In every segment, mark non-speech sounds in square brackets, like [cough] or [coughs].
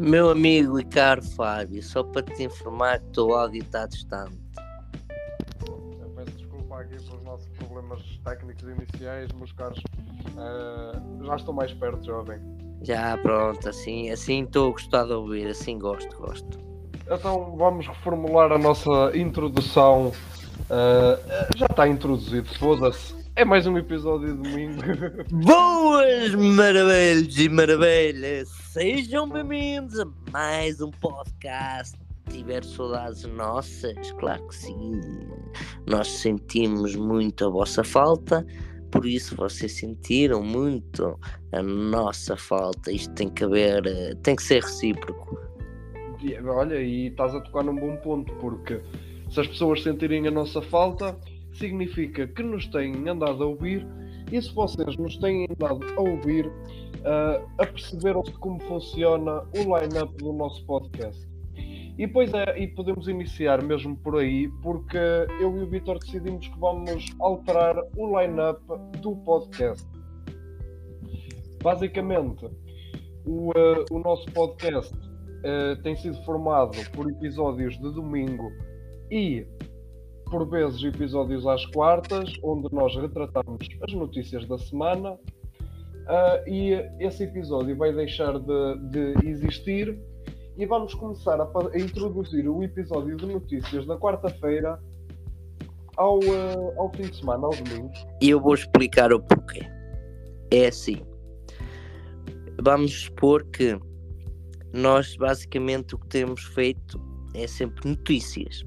Meu amigo e caro Fábio, só para te informar que o teu áudio está distante. Eu peço desculpa aqui pelos nossos problemas técnicos iniciais, meus caros. Uh, já estou mais perto, jovem. Já, pronto, assim assim estou a gostar de ouvir, assim gosto, gosto. Então vamos reformular a nossa introdução. Uh, já está introduzido, foda-se. É mais um episódio de domingo. [laughs] Boas maravilhas e maravilhas! Sejam bem-vindos a mais um podcast. Tiver saudades nossas? Claro que sim. Nós sentimos muito a vossa falta, por isso vocês sentiram muito a nossa falta. Isto tem que haver, tem que ser recíproco. Olha, e estás a tocar num bom ponto, porque se as pessoas sentirem a nossa falta, significa que nos têm andado a ouvir e se vocês nos têm andado a ouvir, uh, aperceberam-se como funciona o line-up do nosso podcast. E pois é, e podemos iniciar mesmo por aí, porque eu e o Vitor decidimos que vamos alterar o line-up do podcast. Basicamente, o, uh, o nosso podcast uh, tem sido formado por episódios de domingo e por vezes episódios às quartas, onde nós retratamos as notícias da semana. Uh, e esse episódio vai deixar de, de existir e vamos começar a, a, introduzir o episódio de notícias da quarta-feira ao, uh, ao fim de semana, ao domingo. E eu vou explicar o porquê. É assim. Vamos supor que nós basicamente o que temos feito é sempre notícias.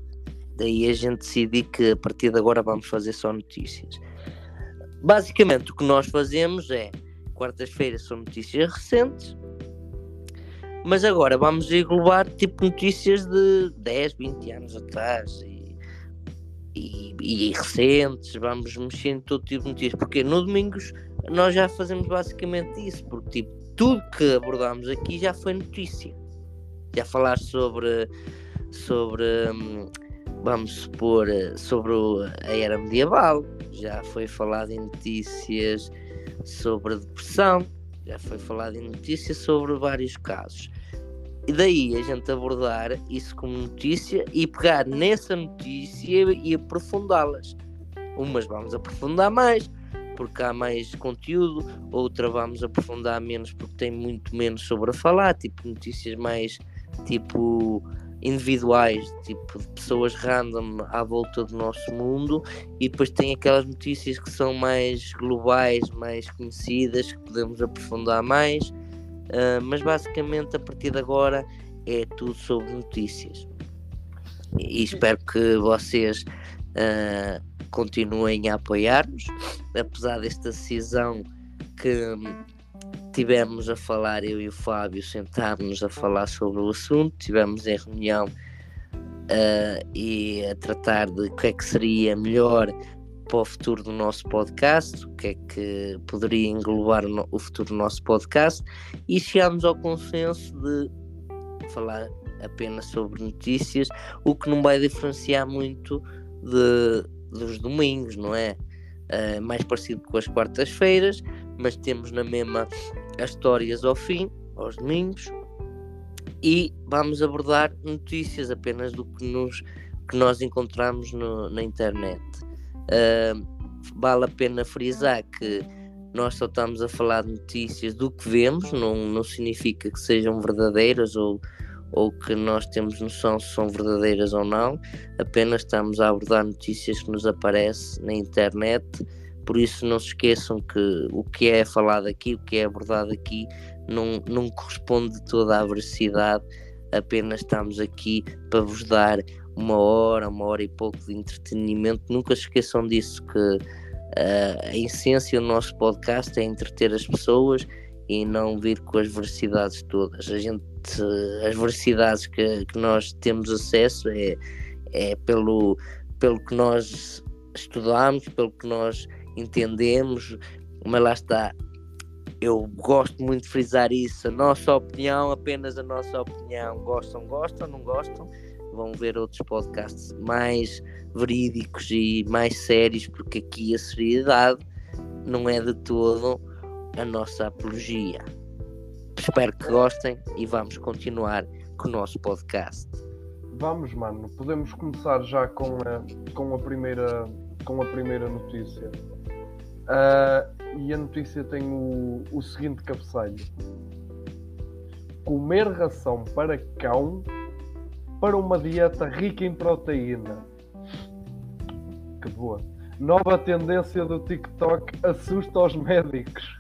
Daí a gente decidir que a partir de agora vamos fazer só notícias. Basicamente o que nós fazemos é quartas-feiras são notícias recentes, mas agora vamos englobar tipo notícias de 10, 20 anos atrás e, e, e recentes, vamos mexer em todo tipo de notícias, porque no domingos nós já fazemos basicamente isso, porque tipo, tudo que abordamos aqui já foi notícia. Já falar sobre sobre hum, vamos supor, eh, sobre a era medieval, já foi falado em notícias sobre a depressão, já foi falado em notícias sobre vários casos. E daí a gente abordar isso como notícia e pegar nessa notícia e aprofundá-las. Umas vamos aprofundar mais, porque há mais conteúdo, outra vamos aprofundar menos porque tem muito menos sobre a falar, tipo notícias mais tipo individuais, tipo de pessoas random à volta do nosso mundo, e depois tem aquelas notícias que são mais globais, mais conhecidas, que podemos aprofundar mais, uh, mas basicamente a partir de agora é tudo sobre notícias. E espero que vocês uh, continuem a apoiar-nos, apesar desta decisão que tivemos a falar, eu e o Fábio sentámos a falar sobre o assunto, tivemos em reunião uh, e a tratar de o que é que seria melhor para o futuro do nosso podcast, o que é que poderia englobar o, o futuro do nosso podcast e chegámos ao consenso de falar apenas sobre notícias, o que não vai diferenciar muito de, dos domingos, não é? Uh, mais parecido com as quartas-feiras, mas temos na mesma as histórias ao fim, aos domingos, e vamos abordar notícias apenas do que, nos, que nós encontramos no, na internet. Uh, vale a pena frisar que nós só estamos a falar de notícias do que vemos, não, não significa que sejam verdadeiras ou, ou que nós temos noção se são verdadeiras ou não, apenas estamos a abordar notícias que nos aparecem na internet por isso não se esqueçam que o que é falado aqui, o que é abordado aqui, não, não corresponde toda à veracidade, apenas estamos aqui para vos dar uma hora, uma hora e pouco de entretenimento. Nunca se esqueçam disso, que uh, a essência do nosso podcast é entreter as pessoas e não vir com as veracidades todas. A gente, as veracidades que, que nós temos acesso é, é pelo, pelo que nós estudamos, pelo que nós entendemos, mas lá está. Eu gosto muito de frisar isso. A nossa opinião, apenas a nossa opinião. Gostam, gostam, não gostam. Vão ver outros podcasts mais verídicos e mais sérios, porque aqui a seriedade não é de todo a nossa apologia. espero que gostem e vamos continuar com o nosso podcast. Vamos, mano, podemos começar já com a, com a, primeira, com a primeira notícia. Uh, e a notícia tem o, o seguinte cabeceilho: Comer ração para cão para uma dieta rica em proteína. Que boa. Nova tendência do TikTok assusta os médicos.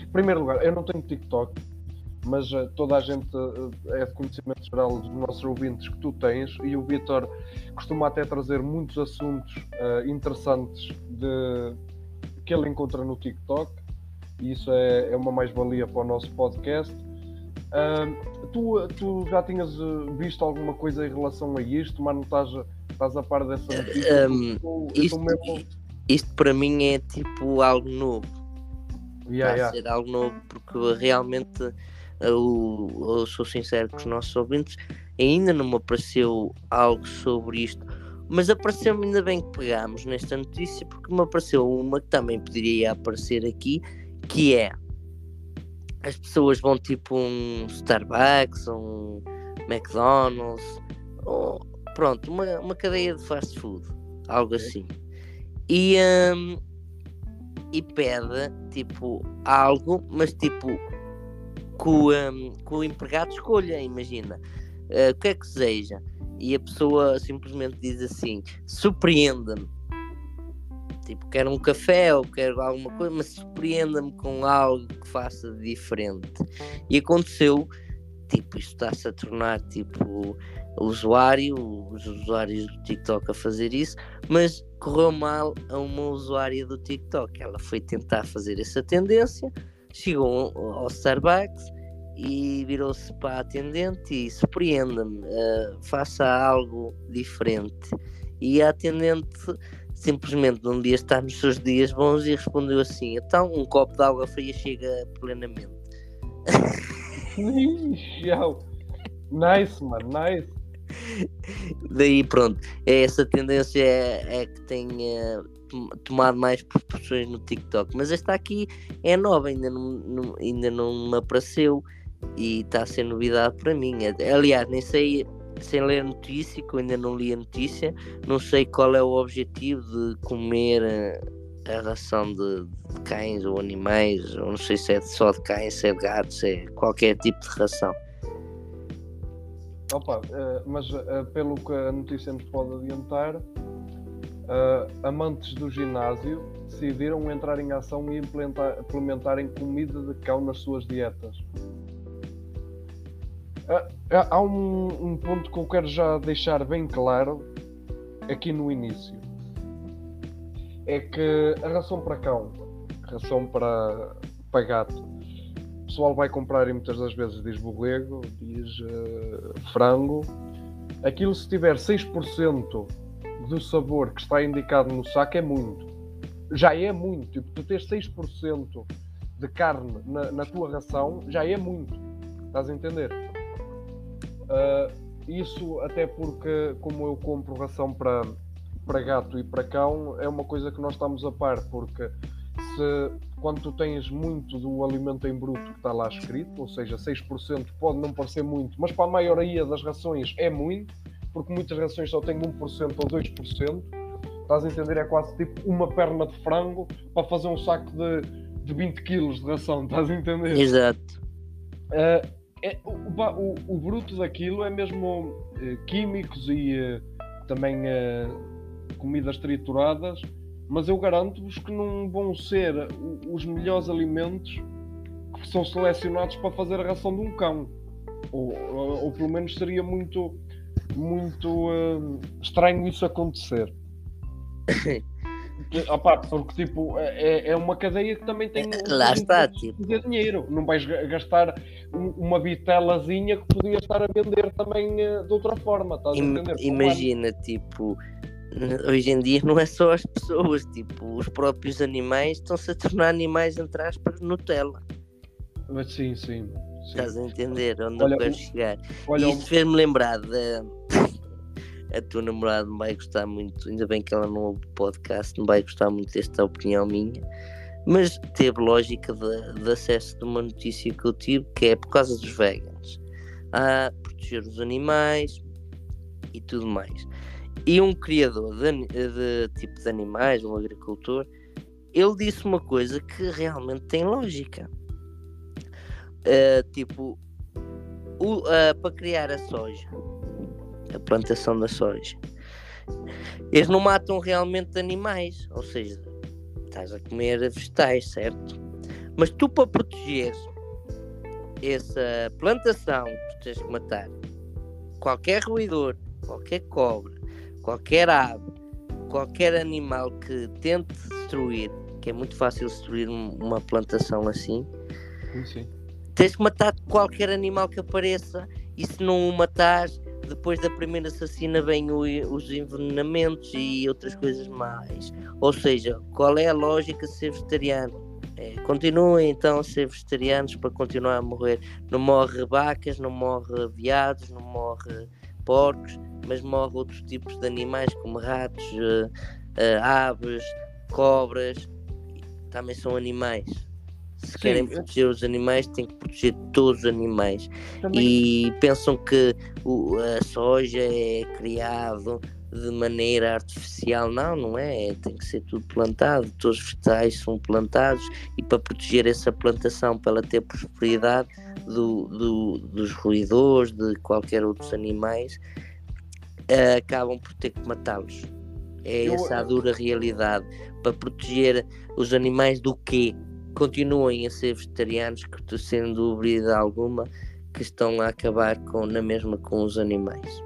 Em primeiro lugar, eu não tenho TikTok, mas uh, toda a gente uh, é de conhecimento geral dos nossos ouvintes que tu tens e o Vitor costuma até trazer muitos assuntos uh, interessantes de, que ele encontra no TikTok e isso é, é uma mais-valia para o nosso podcast. tu, tu já tinhas visto alguma coisa em relação a isto, mas não estás, estás a par dessa notícia? Um, isto, mesmo... isto para mim é tipo algo novo. Yeah, Vai yeah. ser algo novo porque realmente eu, eu sou sincero com os nossos ouvintes, ainda não me apareceu algo sobre isto, mas apareceu-me ainda bem que pegámos nesta notícia, porque me apareceu uma que também poderia aparecer aqui, que é as pessoas vão tipo um Starbucks, um McDonald's, ou pronto, uma, uma cadeia de fast food, algo assim. E, um, e pede tipo algo, mas tipo que o, um, que o empregado escolha, imagina, uh, o que é que seja. E a pessoa simplesmente diz assim: surpreenda-me. Tipo, quero um café ou quero alguma coisa, mas surpreenda-me com algo que faça diferente. E aconteceu, tipo, isto está-se a tornar tipo usuário, os usuários do TikTok a fazer isso, mas correu mal a uma usuária do TikTok. Ela foi tentar fazer essa tendência chegou ao Starbucks e virou-se para a atendente e surpreenda-me, uh, faça algo diferente. E a atendente simplesmente num dia está nos seus dias bons e respondeu assim: então um copo de água fria chega plenamente. nice, mano, nice. Daí pronto, é essa tendência é, é que tem uh, tomado mais proporções no TikTok. Mas esta aqui é nova, ainda não, não, ainda não me apareceu e está a ser novidade para mim. Aliás, nem sei, sem ler notícia, que eu ainda não li a notícia, não sei qual é o objetivo de comer a, a ração de, de, cães ou animais, ou não sei se é só de cães, se é de gatos, se é qualquer tipo de ração. Opa, uh, mas uh, pelo que a notícia nos pode adiantar, amantes do ginásio decidiram entrar em ação e implementar, implementarem comida de cão nas suas dietas. Uh, há um, um ponto que eu quero já deixar bem claro aqui no início. É que a ração para cão, ração para, para gato, o pessoal vai comprar e muitas das vezes diz borrego, diz uh, frango. Aquilo se tiver 6% do sabor que está indicado no saco é muito. Já é muito. Tipo, tu tens 6% de carne na, na, tua ração já é muito. Estás a entender? Uh, isso até porque, como eu compro ração para, para gato e para cão, é uma coisa que nós estamos a par, porque se quando tu tens muito do alimento em bruto que está lá escrito, ou seja, 6% pode não parecer muito, mas para a maioria das rações é muito, porque muitas rações só têm 1% ou 2%. Estás a entender? É quase tipo uma perna de frango para fazer um saco de, de 20 kg de ração, estás a entender? Exato. Uh, é, o, o, o, bruto daquilo é mesmo uh, químicos e uh, também comidas trituradas, mas eu garanto-vos que não vão ser os melhores alimentos que são selecionados para fazer a ração de um cão. Ou, ou, ou pelo menos seria muito muito uh, estranho isso acontecer. [laughs] Opa, porque tipo, é, é uma cadeia que também tem Lá está, tipo. dinheiro. Não vais gastar uma vitelazinha que podia estar a vender também uh, de outra forma. Estás Im a imagina, tipo, hoje em dia não é só as pessoas, tipo, os próprios animais estão-se a tornar animais entre aspas Nutella. Mas sim, sim. Estás a entender onde olha, eu quero chegar. Olha, isto fez-me lembrar da. A tua namorada não vai gostar muito, ainda bem que ela não ouve o podcast, não vai gostar muito desta opinião minha, Mas teve lógica de, de, acesso de uma notícia que eu tive, que é por causa dos veganos. A proteger os animais e tudo mais. E um criador de, de tipo de animais, um agricultor, ele disse uma coisa que realmente tem lógica. Uh, tipo, uh, para criar a soja, a plantação da soja, eles não matam realmente animais, ou seja, estás a comer vegetais, certo? Mas tu para proteger essa plantação, tu tens que matar qualquer roedor, qualquer cobra, qualquer ave, qualquer animal que tente destruir, que é muito fácil destruir uma plantação assim. Sim, sim. Tens que matar qualquer animal que apareça e se não o matares, depois da primeira assassina vem o, os envenenamentos e outras coisas mais. Ou seja, qual é a lógica de ser vegetariano? É, continuem então a ser vegetarianos para continuar a morrer. Não morre vacas, não morre viados, não morre porcos, mas morre outros tipos de animais como ratos, uh, uh, aves, cobras. Também são animais. Se Sim, querem proteger os animais, têm que proteger todos os animais. Também. E pensam que o, a soja é criado de maneira artificial. Não, não é. Tem que ser tudo plantado. Todos os vegetais são plantados e para proteger essa plantação, para ela ter prosperidade do, do, dos ruidores, de qualquer outros animais, uh, acabam por ter que matá-los. É essa a dura realidade. Para proteger os animais do quê? Continuem a ser vegetarianos, que sem dúvida alguma que estão a acabar com, na mesma com os animais.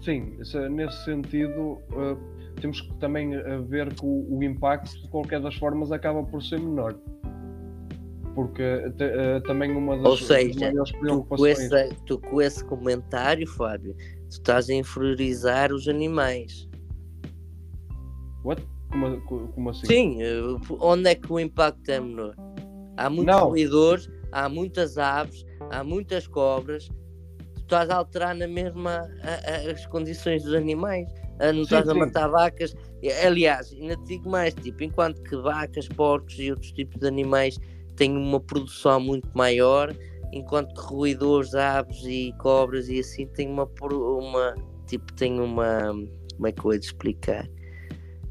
Sim, nesse sentido uh, temos que também uh, ver que o, o, impacto de qualquer das formas acaba por ser menor. Porque uh, também uma das, Ou seja, tu com, esse, tu com esse comentário, Fábio, tu estás a inferiorizar os animais. What? Como, como assim? Sim, eh, onde é que o impacto é menor? Há muitos não. roedores, há muitas aves, há muitas cobras. Tu estás a alterar na mesma a, a, as condições dos animais. A, não sim, estás sim. a matar vacas. Aliás, ainda te digo mais: tipo, enquanto que vacas, porcos e outros tipos de animais têm uma produção muito maior, enquanto que roedores, aves e cobras e assim têm uma, uma tipo, têm uma. Como é que eu vou explicar?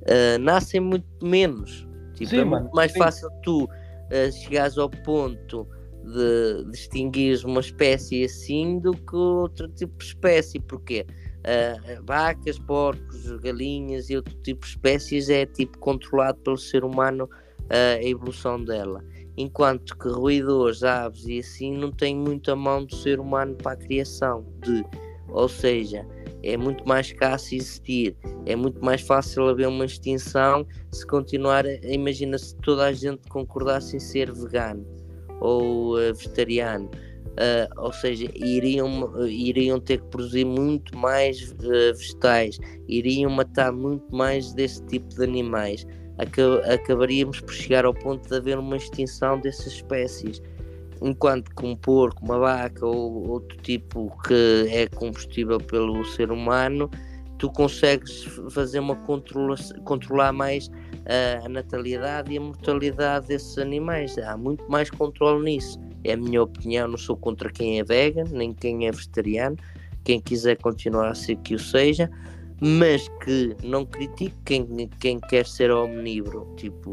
Uh, nascem muito menos. Tipo, sim, é muito mais sim. fácil tu uh, chegares ao ponto de, distinguir uma espécie assim do que outro tipo de espécie. Porque uh, vacas, porcos, galinhas e outro tipo de espécies é tipo controlado pelo ser humano uh, a evolução dela. Enquanto que roedores, aves e assim não tem muita mão do ser humano para a criação de, ou seja, é muito mais escasso existir, é muito mais fácil haver uma extinção se continuar. Imagina se toda a gente concordasse em ser vegano ou uh, vegetariano, uh, ou seja, iriam, iriam ter que produzir muito mais uh, vegetais, iriam matar muito mais desse tipo de animais. Acabaríamos por chegar ao ponto de haver uma extinção dessas espécies enquanto que um porco, uma vaca ou outro tipo que é combustível pelo ser humano, tu consegues fazer uma controla, controlar mais uh, a natalidade e a mortalidade desses animais. Há muito mais controle nisso. É a minha opinião, não sou contra quem é vegan, nem quem é vegetariano. Quem quiser continuar a ser que o seja, mas que não critique quem, quem quer ser omnívoro. Tipo,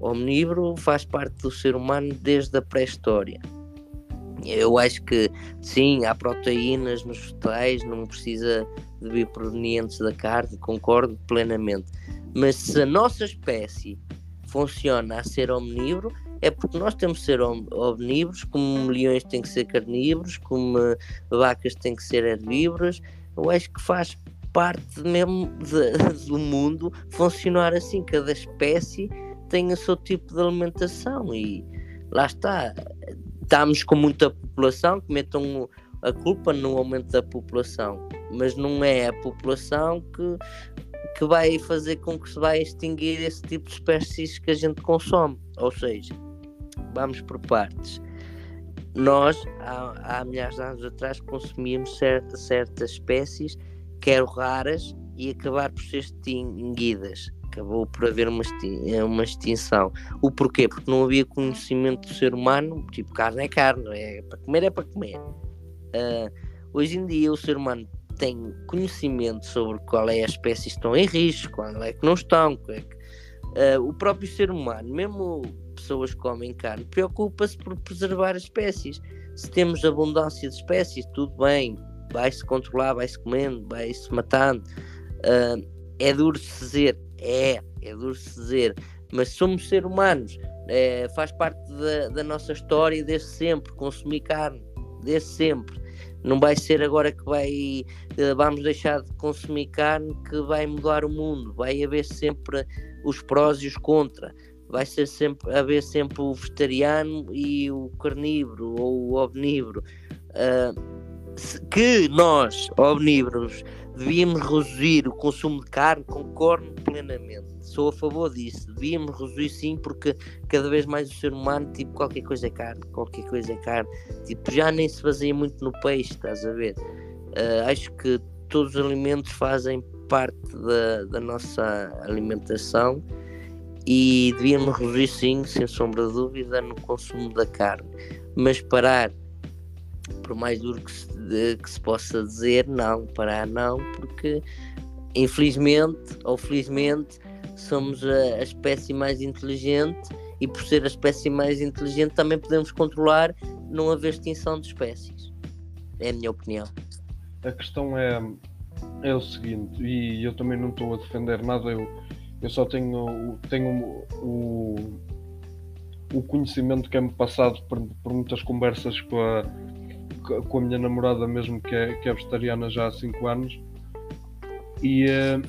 omnívoro faz parte do ser humano desde a pré-história. Eu acho que sim, há proteínas nos vegetais, não precisa de vir provenientes da carne, concordo plenamente. Mas se a nossa espécie funciona a ser omnívoro, é porque nós temos que ser omnívoros, como leões têm que ser carnívoros, como vacas têm que ser herbívoras. Eu acho que faz parte mesmo de, [laughs] do mundo funcionar assim. Cada espécie tem o seu tipo de alimentação e lá está. Estamos com muita população que metam a culpa no aumento da população, mas não é a população que, que vai fazer com que se vai extinguir esse tipo de espécies que a gente consome. Ou seja, vamos por partes. Nós, há, há milhares de anos atrás, consumíamos certa, certas espécies, quero raras, e acabar por ser extinguidas acabou por haver uma, uma extinção. O porquê? Porque não havia conhecimento do ser humano, tipo, carne é carne, é para comer é para comer. Uh, hoje em dia o ser humano tem conhecimento sobre qual é as espécies que estão em risco, qual é que não estão, é que, uh, o próprio ser humano, mesmo pessoas que comem carne, preocupa-se por preservar as espécies. Se temos abundância de espécies, tudo bem, vai-se controlar, vai-se comendo, vai-se matando. Uh, é duro dizer, é, é duro dizer, mas somos seres humanos, é, faz parte da, da, nossa história desde sempre, consumir carne, desde sempre. Não vai ser agora que vai eh, vamos deixar de consumir carne que vai mudar o mundo, vai haver sempre os prós e os contra vai ser sempre haver sempre o vegetariano e o carnívoro ou o omnívoro. Uh, que nós, omnívoros, devíamos reduzir o consumo de carne, concordo plenamente. Sou a favor disso. Devíamos reduzir sim, porque cada vez mais o ser humano, tipo, qualquer coisa é carne, qualquer coisa é carne. Tipo, já nem se fazia muito no peixe, estás a ver? Uh, acho que todos os alimentos fazem parte da, da nossa alimentação e devíamos reduzir sim, sem sombra de dúvida, no consumo da carne. Mas parar, por mais duro que se, que se possa dizer, não, parar não, porque infelizmente ou felizmente somos a, a espécie mais inteligente e por ser a espécie mais inteligente também podemos controlar não haver extinção de espécies. É a minha opinião. A questão é, é o seguinte, e eu também não estou a defender nada, eu eu só tenho, tenho o, o conhecimento que é-me passado por, por, muitas conversas com a, com a minha namorada, mesmo que é, que é vegetariana já há 5 anos. E, eh,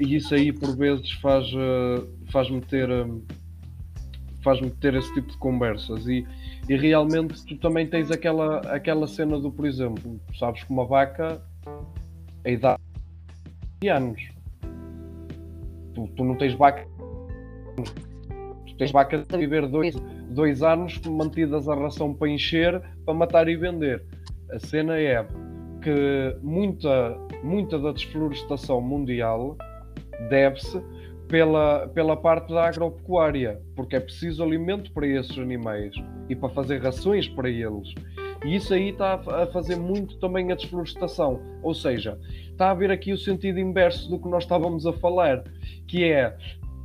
e isso aí, por vezes, faz, eh, faz-me ter. Eh, faz-me ter esse tipo de conversas e, e realmente tu também tens aquela, aquela cena do, por exemplo, sabes que uma vaca a idade de anos Tu, tu não tens vaca. Tu tens vacas a viver dois, dois anos mantidas a ração para encher, para matar e vender. A cena é que muita, muita da desflorestação mundial deve-se pela, pela parte da agropecuária, porque é preciso alimento para esses animais e para fazer rações para eles. E isso aí está a fazer muito também a desflorestação. Ou seja, está a haver aqui o sentido inverso do que nós estávamos a falar, que é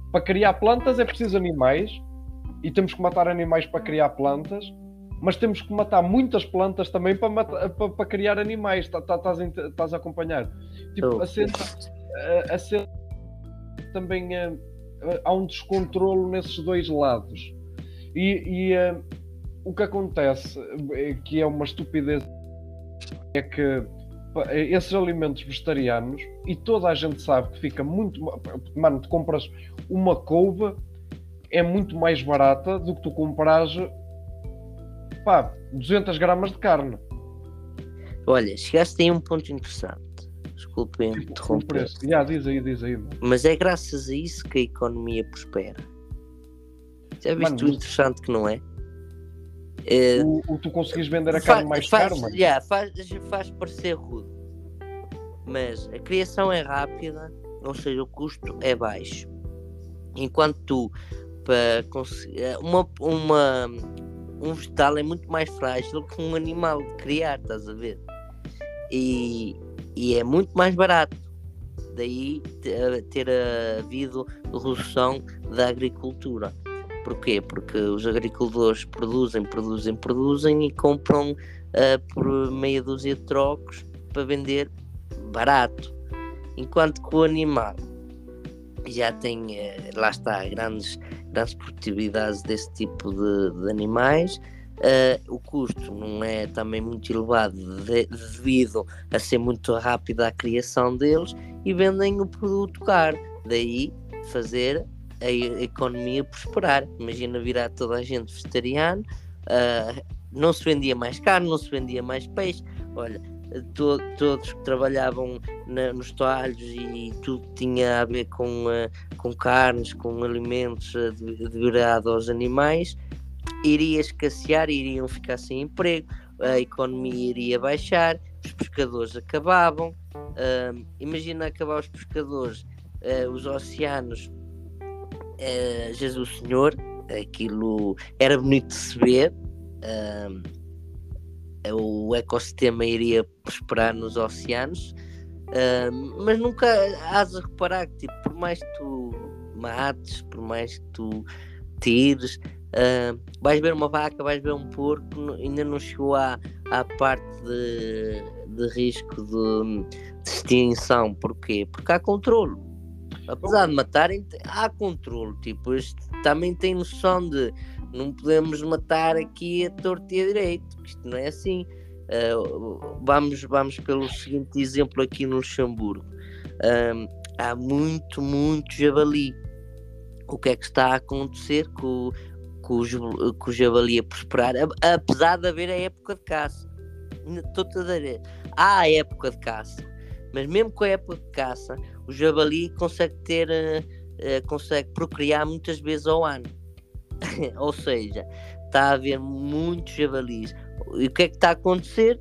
para criar plantas é preciso animais e temos que matar animais para criar plantas, mas temos que matar muitas plantas também para, matar, para, para criar animais. Tá, tá, estás, a acompanhar? Tipo, oh. a cena, a, a cena também é, há um descontrolo nesses dois lados. E, e eh, o que acontece, é que é uma estupidez, é que esses alimentos vegetarianos, e toda a gente sabe que fica muito. Mano, tu compras uma couve, é muito mais barata do que tu compras pá, 200 gramas de carne. Olha, chegaste aí a um ponto interessante. Desculpem tipo, interromper. Já, diz aí, diz aí. Mano. Mas é graças a isso que a economia prospera. Já viste o interessante que não é? Uh, o, o, tu conseguis vender a carne mais faz, caro, yeah, faz, faz parecer rude, mas a criação é rápida, ou seja, o custo é baixo. Enquanto tu, para conseguir, eh, uma, uma, um vegetal é muito mais frágil que um animal criar, estás a ver? E, e é muito mais barato. Daí ter, ter havido redução da agricultura. Porquê? Porque os agricultores produzem, produzem, produzem e compram uh, por meia dúzia de trocos para vender barato. Enquanto que o animal já tem, uh, lá está, grandes, grandes produtividades desse tipo de, de animais. Uh, o custo não é também muito elevado de, devido a ser muito rápida a criação deles e vendem o produto caro. Daí fazer a economia prosperar. Imagina virar toda a gente vegetariano, uh, não se vendia mais carne, não se vendia mais peixe. Olha, to todos que trabalhavam na, nos talhos e tudo que tinha a ver com, uh, com carnes, com alimentos uh, de, aos animais, iria escassear, iriam ficar sem emprego, a economia iria baixar, os pescadores acabavam. Uh, imagina acabar os pescadores, uh, os oceanos uh, Jesus Senhor, aquilo era bonito de se ver. Uh, o ecossistema iria prosperar nos oceanos, uh, mas nunca has a reparar que tipo, por mais que tu mates, por mais que tu tires, uh, vais ver uma vaca, vais ver um porco, ainda não chegou à, à parte de, de risco de, de extinção. Porquê? Porque há controle. Apesar de matarem, há controle. Tipo, este também tem noção de não podemos matar aqui a torta e a direito, isto não é assim. Uh, vamos, vamos pelo seguinte exemplo aqui no Luxemburgo. Uh, há muito, muito javali. O que é que está a acontecer com, com, o, com o javali a prosperar? Apesar de haver a época de caça. Estou a há a época de caça, mas mesmo com a época de caça, o javali consegue ter, uh, consegue procriar muitas vezes ao ano. [laughs] Ou seja, está a haver muitos javalis. E o que é que está a acontecer?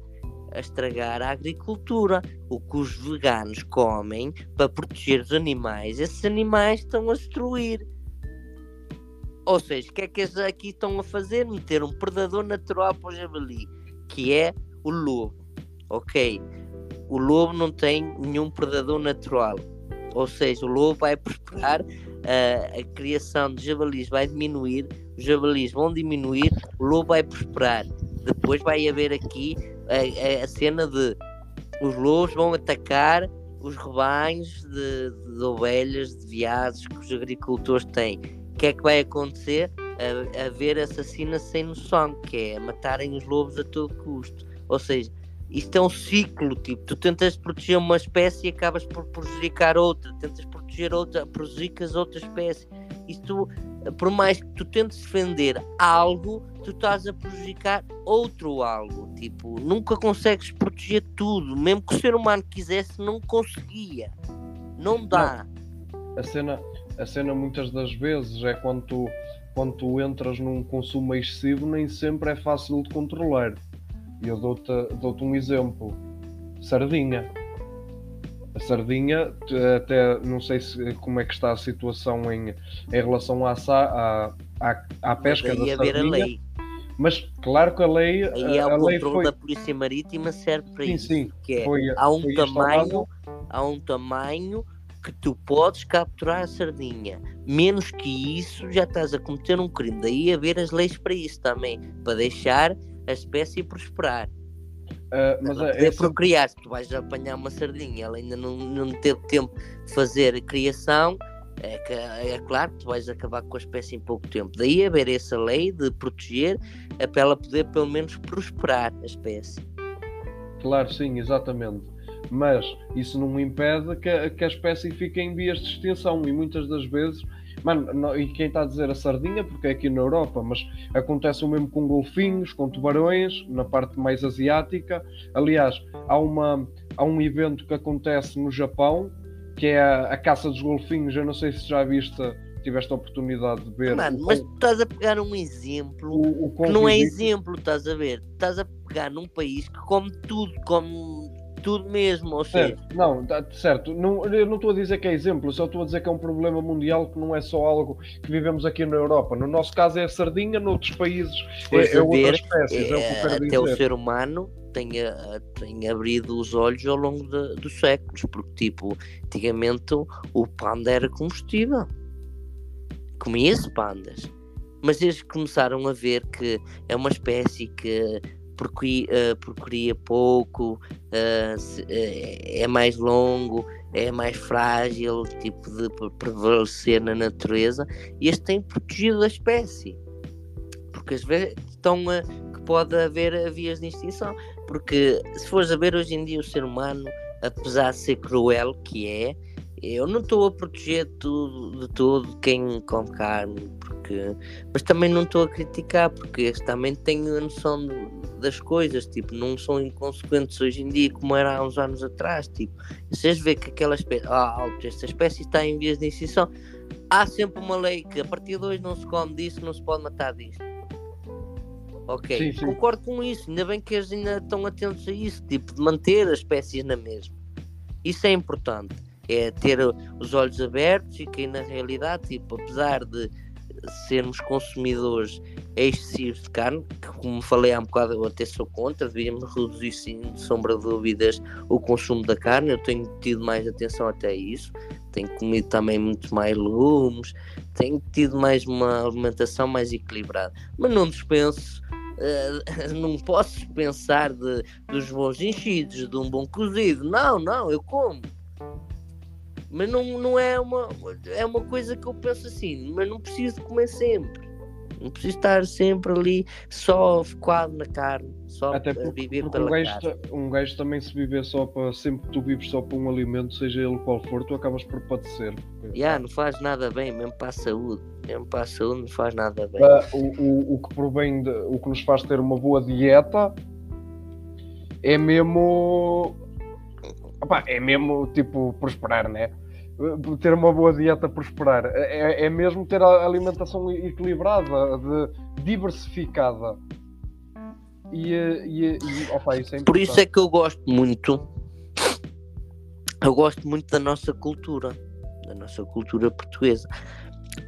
A estragar a agricultura. O que os veganos comem para proteger os animais, esses animais estão a destruir. Ou seja, o que é que eles aqui estão a fazer? Meter um predador natural para o javali, que é o lobo. Ok, o lobo não tem nenhum predador natural. Ou seja, o lobo vai prosperar, a, a criação de javalis vai diminuir, os javalis vão diminuir, o lobo vai prosperar. Depois vai haver aqui a, a, a cena de os lobos vão atacar os rebanhos de, de, ovelhas, de veados que os agricultores têm. O que é que vai acontecer? Haver assassinos sem noção, que é matarem os lobos a todo custo. Ou seja, isto é um ciclo, tipo, tu tentas proteger uma espécie e acabas por prejudicar outra, tentas proteger outra, prejudicas outra espécie. Isto, por mais que tu tentes defender algo, tu estás a prejudicar outro algo. Tipo, nunca consegues proteger tudo, mesmo que o ser humano quisesse, não conseguia. Não dá. Não. A cena, a cena muitas das vezes é quando tu, quando tu entras num consumo excessivo, nem sempre é fácil de controlar e eu dou-te dou um exemplo. Sardinha. A sardinha, até não sei se, como é que está a situação em, em relação à, à, à, à pesca da sardinha. Mas claro que a lei. Aí é o controle foi... da Polícia Marítima serve para sim, isso. Sim, que é, foi, há um tamanho, há um tamanho que tu podes capturar a sardinha. Menos que isso, já estás a cometer um crime. Daí haver as leis para isso também, para deixar a espécie prosperar. Uh, mas não é, poder procriar, se tu vais apanhar uma sardinha, ela ainda não, não teve tempo de fazer a criação, é, que, é claro que tu vais acabar com a espécie em pouco tempo. Daí haver essa lei de proteger é para ela poder pelo menos prosperar a espécie. Claro, sim, exatamente. Mas isso não impede que, que a espécie fique em vias de extinção e muitas das vezes Mano, não, e quem está a dizer a sardinha, porque é aqui na Europa, mas acontece o mesmo com golfinhos, com tubarões, na parte mais asiática. Aliás, há, uma, há um evento que acontece no Japão, que é a, a caça dos golfinhos. Eu não sei se já viste tiveste a oportunidade de ver. Mano, mas tu estás a pegar um exemplo o, o que não é exemplo, estás a ver? Estás a pegar num país que come tudo, come tudo mesmo, ou seja. Certo, não, tá, certo. Não, eu não estou a dizer que é exemplo, só estou a dizer que é um problema mundial que não é só algo que vivemos aqui na Europa. No nosso caso é a sardinha, noutros países é, é outra espécie. É, é, até dizer. o ser humano tem, tem abrido os olhos ao longo de, dos séculos, porque tipo, antigamente o panda era combustível. Comia-se pandas. Mas eles começaram a ver que é uma espécie que procuria, uh, pouco, uh, se, uh, é mais longo, é mais frágil, tipo de prevalecer na natureza, e este tem protegido a espécie, porque às vezes estão a, que pode haver vias de extinção, porque se fores a ver hoje em dia o ser humano, apesar de ser cruel que é, eu não estou a proteger tudo, de tudo quem come carne, porque, mas também não estou a criticar, porque eles também têm a noção das coisas, tipo, não são inconsequentes hoje em dia como era há uns anos atrás. Tipo, vocês vê que aquela espécie, ah, esta espécie está em vias de extinção, há sempre uma lei que a partir de hoje não se come disso, não se pode matar disso. Ok, sim, sim. concordo com isso, ainda bem que eles ainda estão atentos a isso, tipo, de manter as espécies na mesma. Isso é importante é ter os olhos abertos e que na realidade, tipo, apesar de sermos consumidores excessivos de carne, que como falei há um bocado eu até sou contra, devíamos reduzir sem sombra de dúvidas o consumo da carne, eu tenho tido mais atenção até a isso, tenho comido também muito mais legumes, tenho tido mais uma alimentação mais equilibrada, mas não dispenso Uh, [laughs] não posso pensar de, dos bons enchidos, de um bom cozido. Não, não, eu como. Mas não, não é uma. É uma coisa que eu penso assim, mas não preciso comer sempre. Não preciso estar sempre ali só focado na carne, só Até porque, viver porque pela um gajo, carne. Um gajo também se viver só para. Sempre que tu vives só para um alimento, seja ele qual for, tu acabas por padecer. Porque, yeah, não faz nada bem, mesmo para a saúde. Mesmo para a saúde não faz nada bem. Uh, o, o, o que provém, de, o que nos faz ter uma boa dieta é mesmo. Opa, é mesmo tipo prosperar, né? ter uma boa dieta prosperar. É, é mesmo ter a alimentação equilibrada, de, diversificada. E, e, e opa, isso é Por isso é que eu gosto muito. Eu gosto muito da nossa cultura, da nossa cultura portuguesa.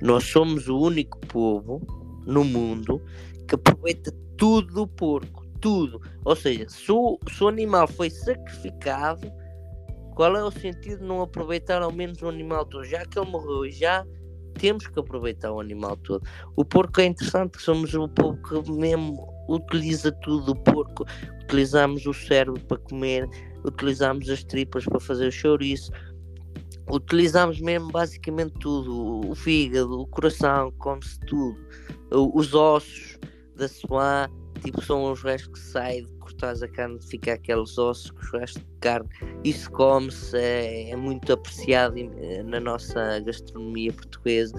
Nós somos o único povo no mundo que aproveita tudo do porco, tudo. Ou seja, se o, se o animal foi sacrificado, qual é o sentido de não aproveitar ao menos o animal todo? Já que ele morreu e já temos que aproveitar o animal todo. O porco é interessante, somos o povo que mesmo utiliza tudo o porco. Utilizamos o cérebro para comer, utilizamos as tripas para fazer o chouriço, utilizamos mesmo basicamente tudo. O fígado, o coração, come-se tudo. Os ossos da suã, tipo, são os restos que saem cortares a carne fica aqueles ossos restos de carne. Isso come-se, é, é, muito apreciado eh, na nossa gastronomia portuguesa.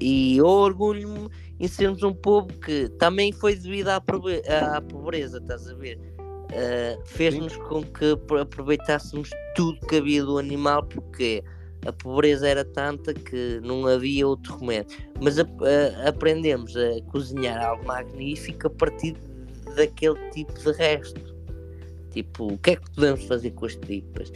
E eu orgulho-me em sermos um povo que também foi devido à, à pobreza, estás a ver? Uh, Fez-nos com que aproveitássemos tudo que havia do animal, porque a pobreza era tanta que não havia outro remédio. Mas a, a, aprendemos a cozinhar algo magnífico a partir daquele tipo de resto. Tipo, o que é que podemos fazer com as tripas?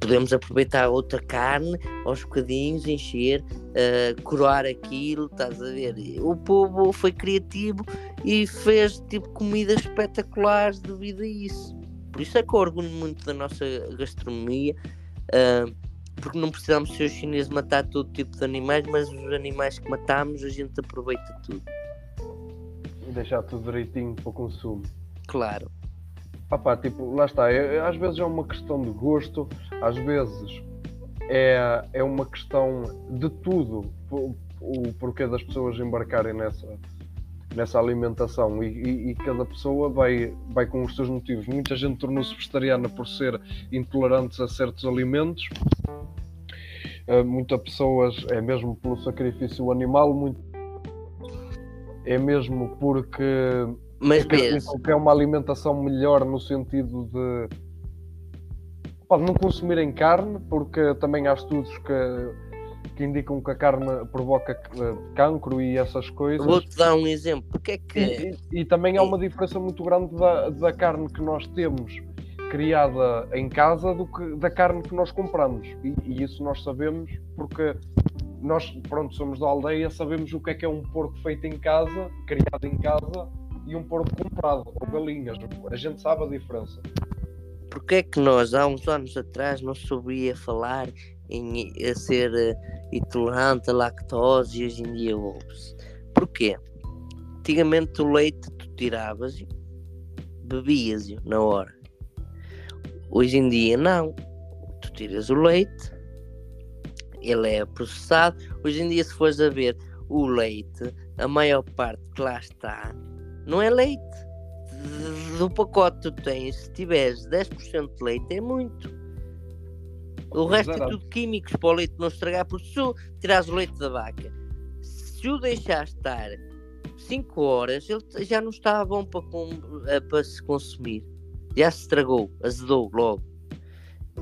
Podemos aproveitar outra carne aos bocadinhos, encher, uh, coroar aquilo, estás a ver? O povo foi criativo e fez tipo comidas espetaculares devido a isso. Por isso é que eu orgulho muito da nossa gastronomia, uh, porque não precisamos ser os chineses matar todo tipo de animais, mas os animais que matamos a gente aproveita tudo deixar tudo direitinho para o consumo. Claro. Ah pá, tipo, lá está, é, às vezes é uma questão de gosto, às vezes é, é uma questão de tudo, o, o porquê das pessoas embarcarem nessa, nessa alimentação e, e, e, cada pessoa vai, vai com os seus motivos. Muita gente tornou-se vegetariana por ser intolerantes a certos alimentos, uh, muitas pessoas é mesmo pelo sacrifício animal, muito é mesmo porque mas que é uma alimentação melhor no sentido de pode não consumirem carne, porque também há estudos que, que indicam que a carne provoca eh, cancro e essas coisas. Vou-te dar um exemplo. Porque é que... E, e, e também há uma diferença muito grande da, da carne que nós temos criada em casa do que da carne que nós compramos. E, e isso nós sabemos porque nós, pronto, somos da aldeia, sabemos o que é que é um porco feito em casa, criado em casa, e um porco comprado, ou galinhas. A gente sabe a diferença. Porquê é que nós, há uns anos atrás, não sabia falar em ser uh, intolerante à lactose e hoje em dia ouve-se? Porquê? Antigamente o leite tu tiravas e bebias-o na hora. Hoje em dia não. Tu tiras o leite, ele é processado. Hoje em dia, se fores a ver o leite, a maior parte que lá está não é leite. Do pacote que tu tens, se tiveres 10% de leite, é muito. O resto é tudo químicos para o leite não estragar, porque se tu tirares o leite da vaca, se o deixar estar 5 horas, ele já não está bom para, eh, para se consumir. Já se estragou, azedou logo.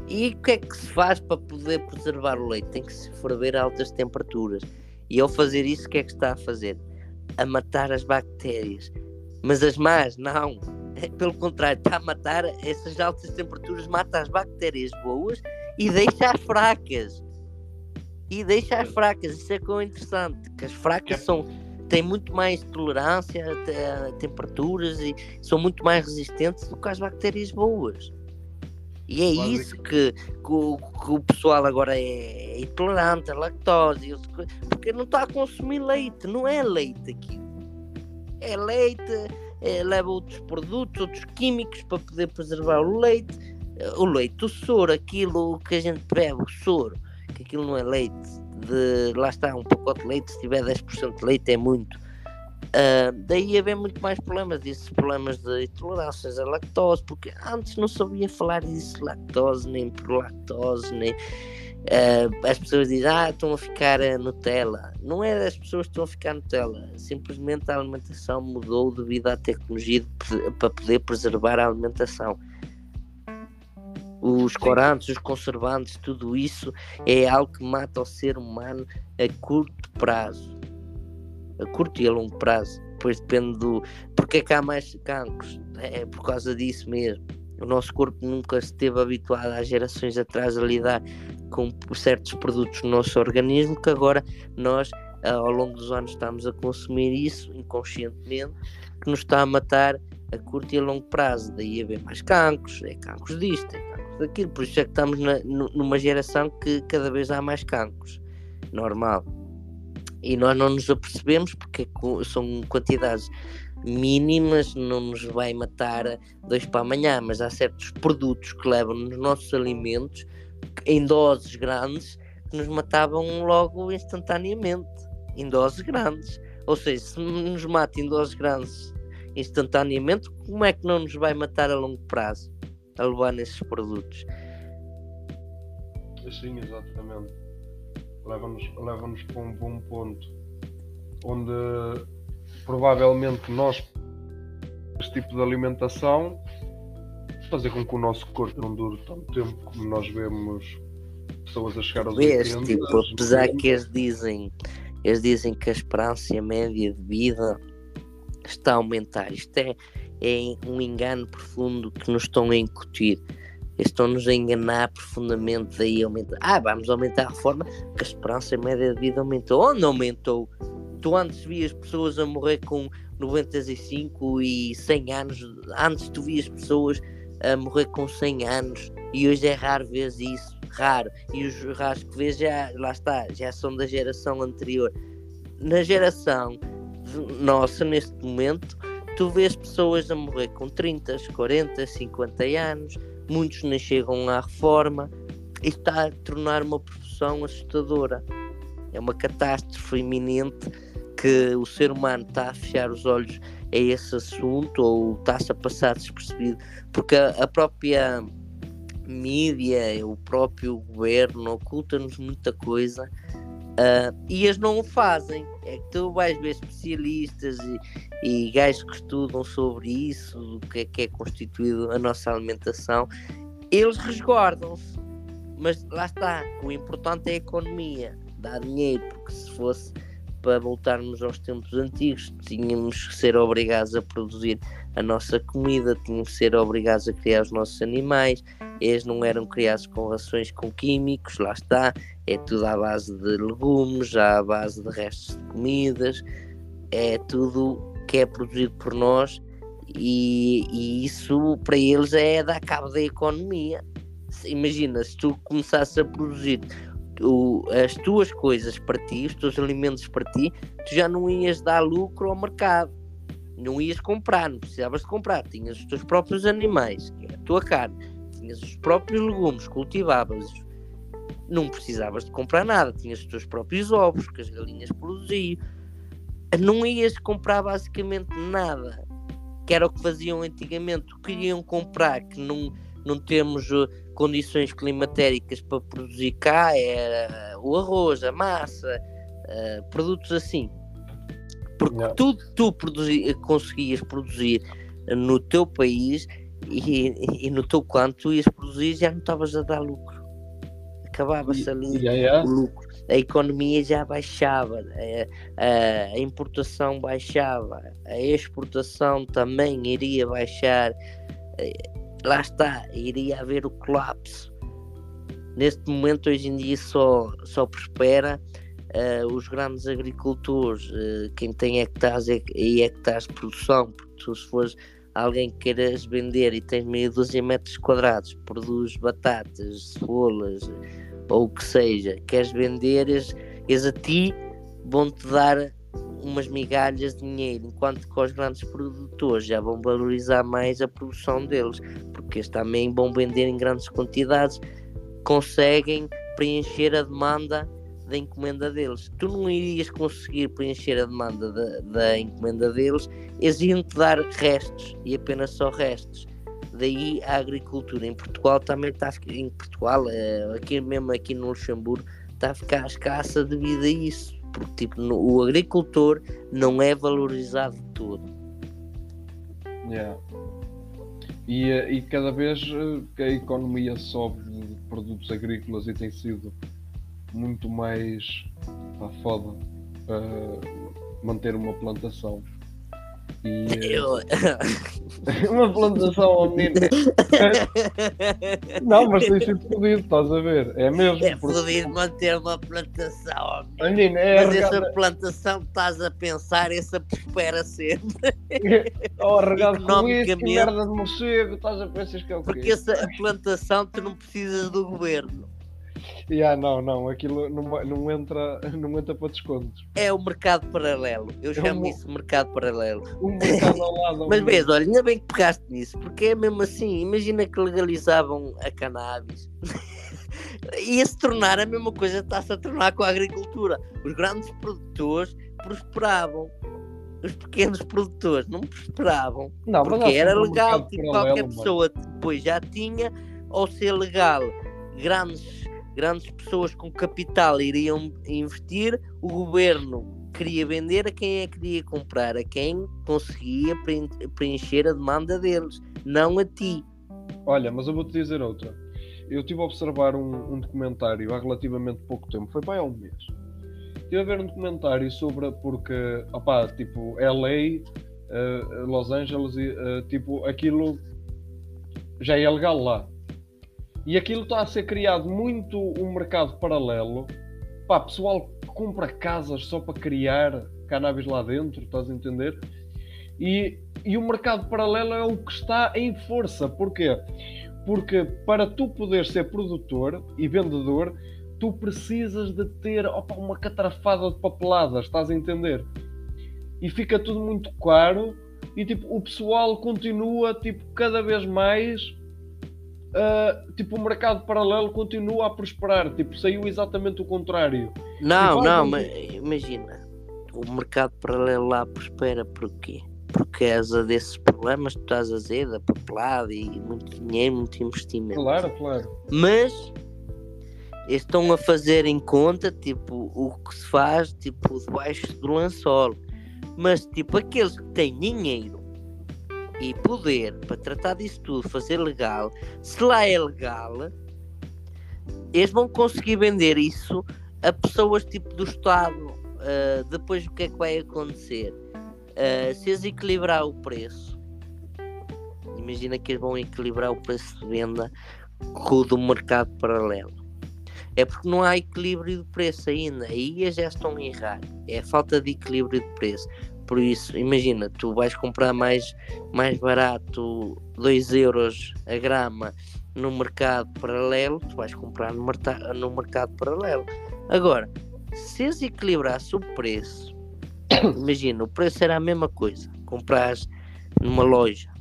E o que é que se faz para poder preservar o leite? Tem que se ferver a altas temperaturas. E ao fazer isso, o que é que está a fazer? A matar as bactérias. Mas as más, não. [laughs] Pelo contrário, está a matar essas altas temperaturas, mata as bactérias boas e deixa as fracas. E deixa as fracas, isso é que é interessante, que as fracas são, têm muito mais tolerância a temperaturas e são muito mais resistentes do que as bactérias boas. E é isso que, que, o, que, o, pessoal agora é, é intolerante a lactose, porque não está a consumir leite, não é leite aquilo. É leite, é, leva outros produtos, outros químicos para poder preservar o leite. O leite, o soro, aquilo que a gente bebe, o soro, que aquilo não é leite. De, lá está, um pacote de leite, se tiver 10% de leite é muito. Uh, daí haver muito mais problemas, desses problemas de intolerâncias à lactose, porque antes não sabia falar disso, lactose, nem por lactose, nem. Uh, as pessoas dizem, ah, estão a ficar a Nutella. Não é das pessoas que estão a ficar Nutella, simplesmente a alimentação mudou devido à tecnologia para poder preservar a alimentação. Os corantes, os conservantes, tudo isso é algo que mata o ser humano a curto prazo a curto e a longo prazo. Depois depende do. Porque é que há mais cancros? É por causa disso mesmo. O nosso corpo nunca esteve habituado há gerações atrás a lidar com certos produtos no nosso organismo que agora nós, ao longo dos anos, estamos a consumir isso inconscientemente, que nos está a matar a curto e a longo prazo. Daí haver mais cancros, é cancros disto, é cancros daquilo. Por isso é que estamos na, numa geração que cada vez há mais cancros. Normal e nós não nos apercebemos porque são quantidades mínimas, não nos vai matar dois para amanhã, mas há certos produtos que levam nos nossos alimentos em doses grandes que nos matavam logo instantaneamente, em doses grandes. Ou seja, se nos mata em doses grandes instantaneamente, como é que não nos vai matar a longo prazo a levar nesses produtos? Sim, exatamente leva-nos leva, para um bom ponto onde provavelmente nós este tipo de alimentação fazer com que o nosso corpo não dure tanto tempo como nós vemos pessoas a chegar aos Vês, 80, tipo, apesar que eles dizem eles dizem que a esperança média de vida está a aumentar. Isto é, é um engano profundo que nos estão a incutir estão-nos a enganar profundamente daí aumenta. Ah, vamos aumentar a reforma, que a esperança média de vida aumentou. Onde aumentou? Tu antes vias pessoas a morrer com 95 e 100 anos, antes tu vias pessoas a morrer com 100 anos e hoje é raro ver isso, raro. E os raros que vês já, lá está, já são da geração anterior. Na geração nossa, neste momento, tu vês pessoas a morrer com 30, 40, 50 anos muitos nem chegam à reforma. Isto está a tornar uma profissão assustadora. É uma catástrofe iminente que o ser humano está a fechar os olhos a esse assunto ou está-se a passar despercebido, porque a, a própria mídia, o próprio governo oculta-nos muita coisa Uh, e eles não o fazem. É que tu vais ver especialistas e, e gajos que estudam sobre isso, o que é que é constituído a nossa alimentação, eles resguardam-se. Mas lá está, o importante é a economia, dá dinheiro, porque se fosse para voltarmos aos tempos antigos, tínhamos que ser obrigados a produzir a nossa comida, tínhamos que ser obrigados a criar os nossos animais, eles não eram criados com rações com químicos, lá está, é tudo à base de legumes, à base de restos de comidas, é tudo que é produzido por nós e, e isso para eles é dar cabo da economia. Imagina, se tu começasses a produzir o, as tuas coisas para ti, os teus alimentos para ti, tu já não ias dar lucro ao mercado. Não ias comprar, não precisavas de comprar. Tinhas os teus próprios animais, que é a tua carne. Tinhas os próprios legumes, cultivavas. Não precisavas de comprar nada. Tinhas os teus próprios ovos, que as galinhas produziam. Não ias comprar basicamente nada. Que era o que faziam antigamente. O que iriam comprar, que não, não temos condições climatéricas para produzir cá era o arroz, a massa, uh, produtos assim. Porque yeah. tudo tu produzi, conseguias produzir no teu país e, e no teu quanto tu ias produzir já não estavas a dar lucro. Acabava-se ali yeah, yeah. o lucro. A economia já baixava, a, a, a importação baixava, a exportação também iria baixar lá está, iria haver o colapso. neste momento, hoje em dia, só, só prospera uh, os grandes agricultores, uh, quem tem hectares e hectares de produção, porque se fores alguém que queiras vender e tens meia dúzia metros quadrados, produz batatas, cebolas ou o que seja, queres vender, eles a ti vão-te dar umas migalhas de dinheiro, enquanto que os grandes produtores já vão valorizar mais a produção deles, porque eles também vão vender em grandes quantidades, conseguem preencher a demanda da encomenda deles. Tu não irias conseguir preencher a demanda da, da encomenda deles, eles iam-te dar restos e apenas só restos. Daí a agricultura em Portugal também está em Portugal, eh, aqui mesmo aqui no Luxemburgo, está a ficar escassa devido a isso. Porque tipo, no, o agricultor não é valorizado todo. Yeah. E, eh, e cada vez eh, que a economia sobe de produtos agrícolas e tem sido muito mais pá, foda para manter uma plantação. E, Eu... [laughs] uma plantação ao menino. [laughs] Não, mas tem sido fodido, estás a ver? É mesmo. É porque... fodido manter uma plantação ao menino. menino é mas regada... essa plantação estás a pensar, essa prospera sempre. [laughs] Oh, regado com isso, merda de morcego, estás a pensar que é o quê? Porque essa plantação tu não precisas do governo. [laughs] Yeah, não, não, aquilo não, não, entra, não entra para descontos. É o mercado paralelo. Eu é chamo um, isso mercado paralelo. Um mercado ao lado. [laughs] Mas vês, olha, ainda bem que pegaste nisso, porque é mesmo assim. Imagina que legalizavam a cannabis. [laughs] Ia se tornar a mesma coisa que está-se a tornar com a agricultura. Os grandes produtores prosperavam. Os pequenos produtores não prosperavam. Não, porque era legal, tipo, qualquer pessoa depois já tinha, ou ser legal, grandes grandes pessoas com capital iriam investir, o governo queria vender, a quem é que queria comprar? A quem conseguia preencher a demanda deles, não a ti. Olha, mas eu vou-te dizer outra. Eu estive a observar um, um, documentário há relativamente pouco tempo, foi para há um mês. Estive a ver um documentário sobre, porque, opá, tipo, LA, uh, Los Angeles, uh, tipo, aquilo já é legal lá. E aquilo está a ser criado muito um mercado paralelo. Pá, pessoal compra casas só para criar cannabis lá dentro, estás a entender? E, e o mercado paralelo é o que está em força. Porquê? Porque para tu poder ser produtor e vendedor, tu precisas de ter opa, uma catrafada de papeladas, estás a entender? E fica tudo muito caro e tipo, o pessoal continua tipo, cada vez mais uh, tipo, o mercado paralelo continua a prosperar. Tipo, saiu exatamente o contrário. Não, não, mas imagina, o mercado paralelo lá prospera porquê? Por causa desses problemas que tu estás a dizer, da papelada e muito dinheiro, muito investimento. Claro, claro. Mas estão a fazer em conta, tipo, o que se faz, tipo, debaixo do lençol. Mas, tipo, aqueles que têm dinheiro e poder para tratar disso tudo, fazer legal, se lá é legal, eles vão conseguir vender isso a pessoas tipo do Estado. Uh, depois o que é que vai acontecer? Uh, se eles equilibrar o preço, imagina que eles vão equilibrar o preço de venda com o do mercado paralelo. É porque não há equilíbrio de preço ainda. Aí já estão a errar. É falta de equilíbrio de preço. Por isso, imagina, tu vais comprar mais, mais barato 2 euros a grama no mercado paralelo, tu vais comprar no, no mercado paralelo. Agora, se equilibrasse o preço, [coughs] imagina, o preço era a mesma coisa. Compras numa loja,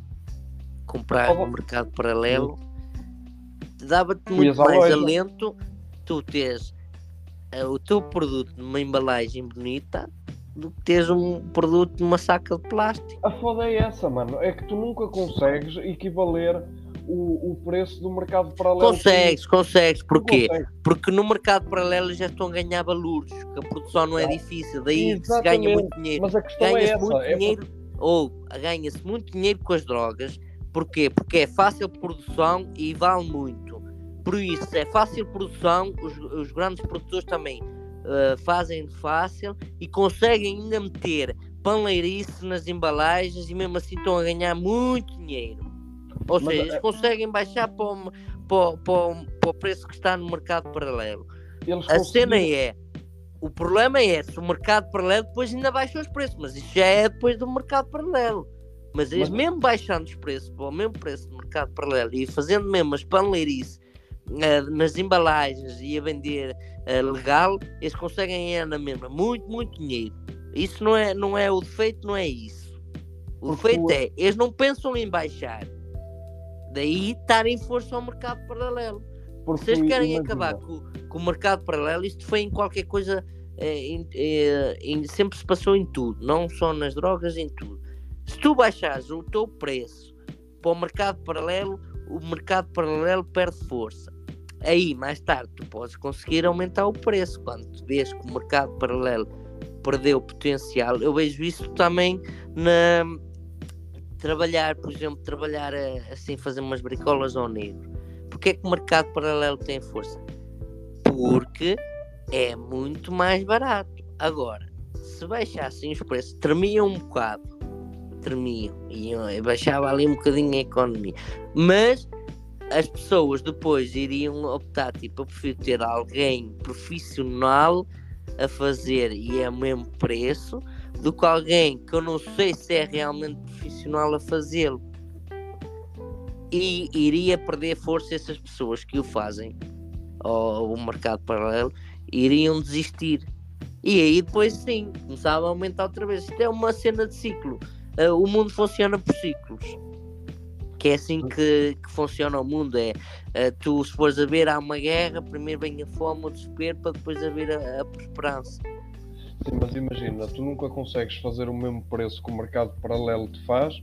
comprar no mercado paralelo, dava-te muito mais alento tu tens uh, o teu produto numa embalagem bonita do que teres um produto numa saca de plástico. A foda é essa, mano. É que tu nunca consegues equivaler o, o preço do mercado paralelo. Consegues, consegues. Porquê? Consegues. Porque no mercado paralelo já estão a ganhar valores, que a produção não é difícil, daí se ganha muito dinheiro. Mas a questão é essa. Muito é dinheiro, Ou ganha-se muito dinheiro com as drogas. Porquê? Porque é fácil produção e vale muito. Por isso, é fácil produção, os, os grandes produtores também uh, fazem fácil e conseguem ainda meter panleirice nas embalagens e mesmo assim estão a ganhar muito dinheiro. Ou Mas, seja, eles é conseguem baixar para o, para, para, para o preço que está no mercado paralelo. Eles A cena é, o problema é se o mercado paralelo depois ainda baixa os preços, mas isso já é depois do mercado paralelo. Mas eles Mas- mesmo baixando os preços para o mesmo preço do mercado paralelo e fazendo mesmo as paneleirice nas embalagens e a vender eh, legal, eles conseguem é na mesma muito, muito dinheiro. Isso não é, não é o defeito, não é isso. O Porque defeito o- é, eles não pensam em baixar. Daí estarem força ao mercado paralelo. porque Vocês querem imagina, acabar com, com o mercado paralelo, isto foi em qualquer coisa, eh, em- eh, em- sempre se passou em tudo, não só nas drogas, em tudo. Se tu baixares o teu preço para o mercado paralelo, o mercado paralelo perde força. Aí, mais tarde, tu podes conseguir aumentar o preço. Quando tu vês que o mercado paralelo perdeu potencial, eu vejo isso também na trabalhar, por exemplo, trabalhar assim, fazer umas bricolas ao negro. Porquê é que o mercado paralelo tem força? Porque é muito mais barato. Agora, se baixassem os preços, tremiam um bocado. Tremiam. E baixava ali um bocadinho a economia. Mas as pessoas depois iriam optar, tipo, eu prefiro ter alguém profissional a fazer e é o mesmo preço do que alguém que eu não sei se é realmente profissional a fazê-lo. E iria perder força essas pessoas que o fazem ao, ao mercado paralelo iriam desistir. E aí depois sim, começava a aumentar outra vez. Isto é uma cena de ciclo. Ah, o mundo funciona por ciclos. Que é assim que, que funciona o mundo. É ah, tu se fores a ver há uma guerra, primeiro vem a fome, o desespero, para depois haver a, a prosperança. Sim, mas imagina, tu nunca consegues fazer o mesmo preço que o mercado paralelo te faz,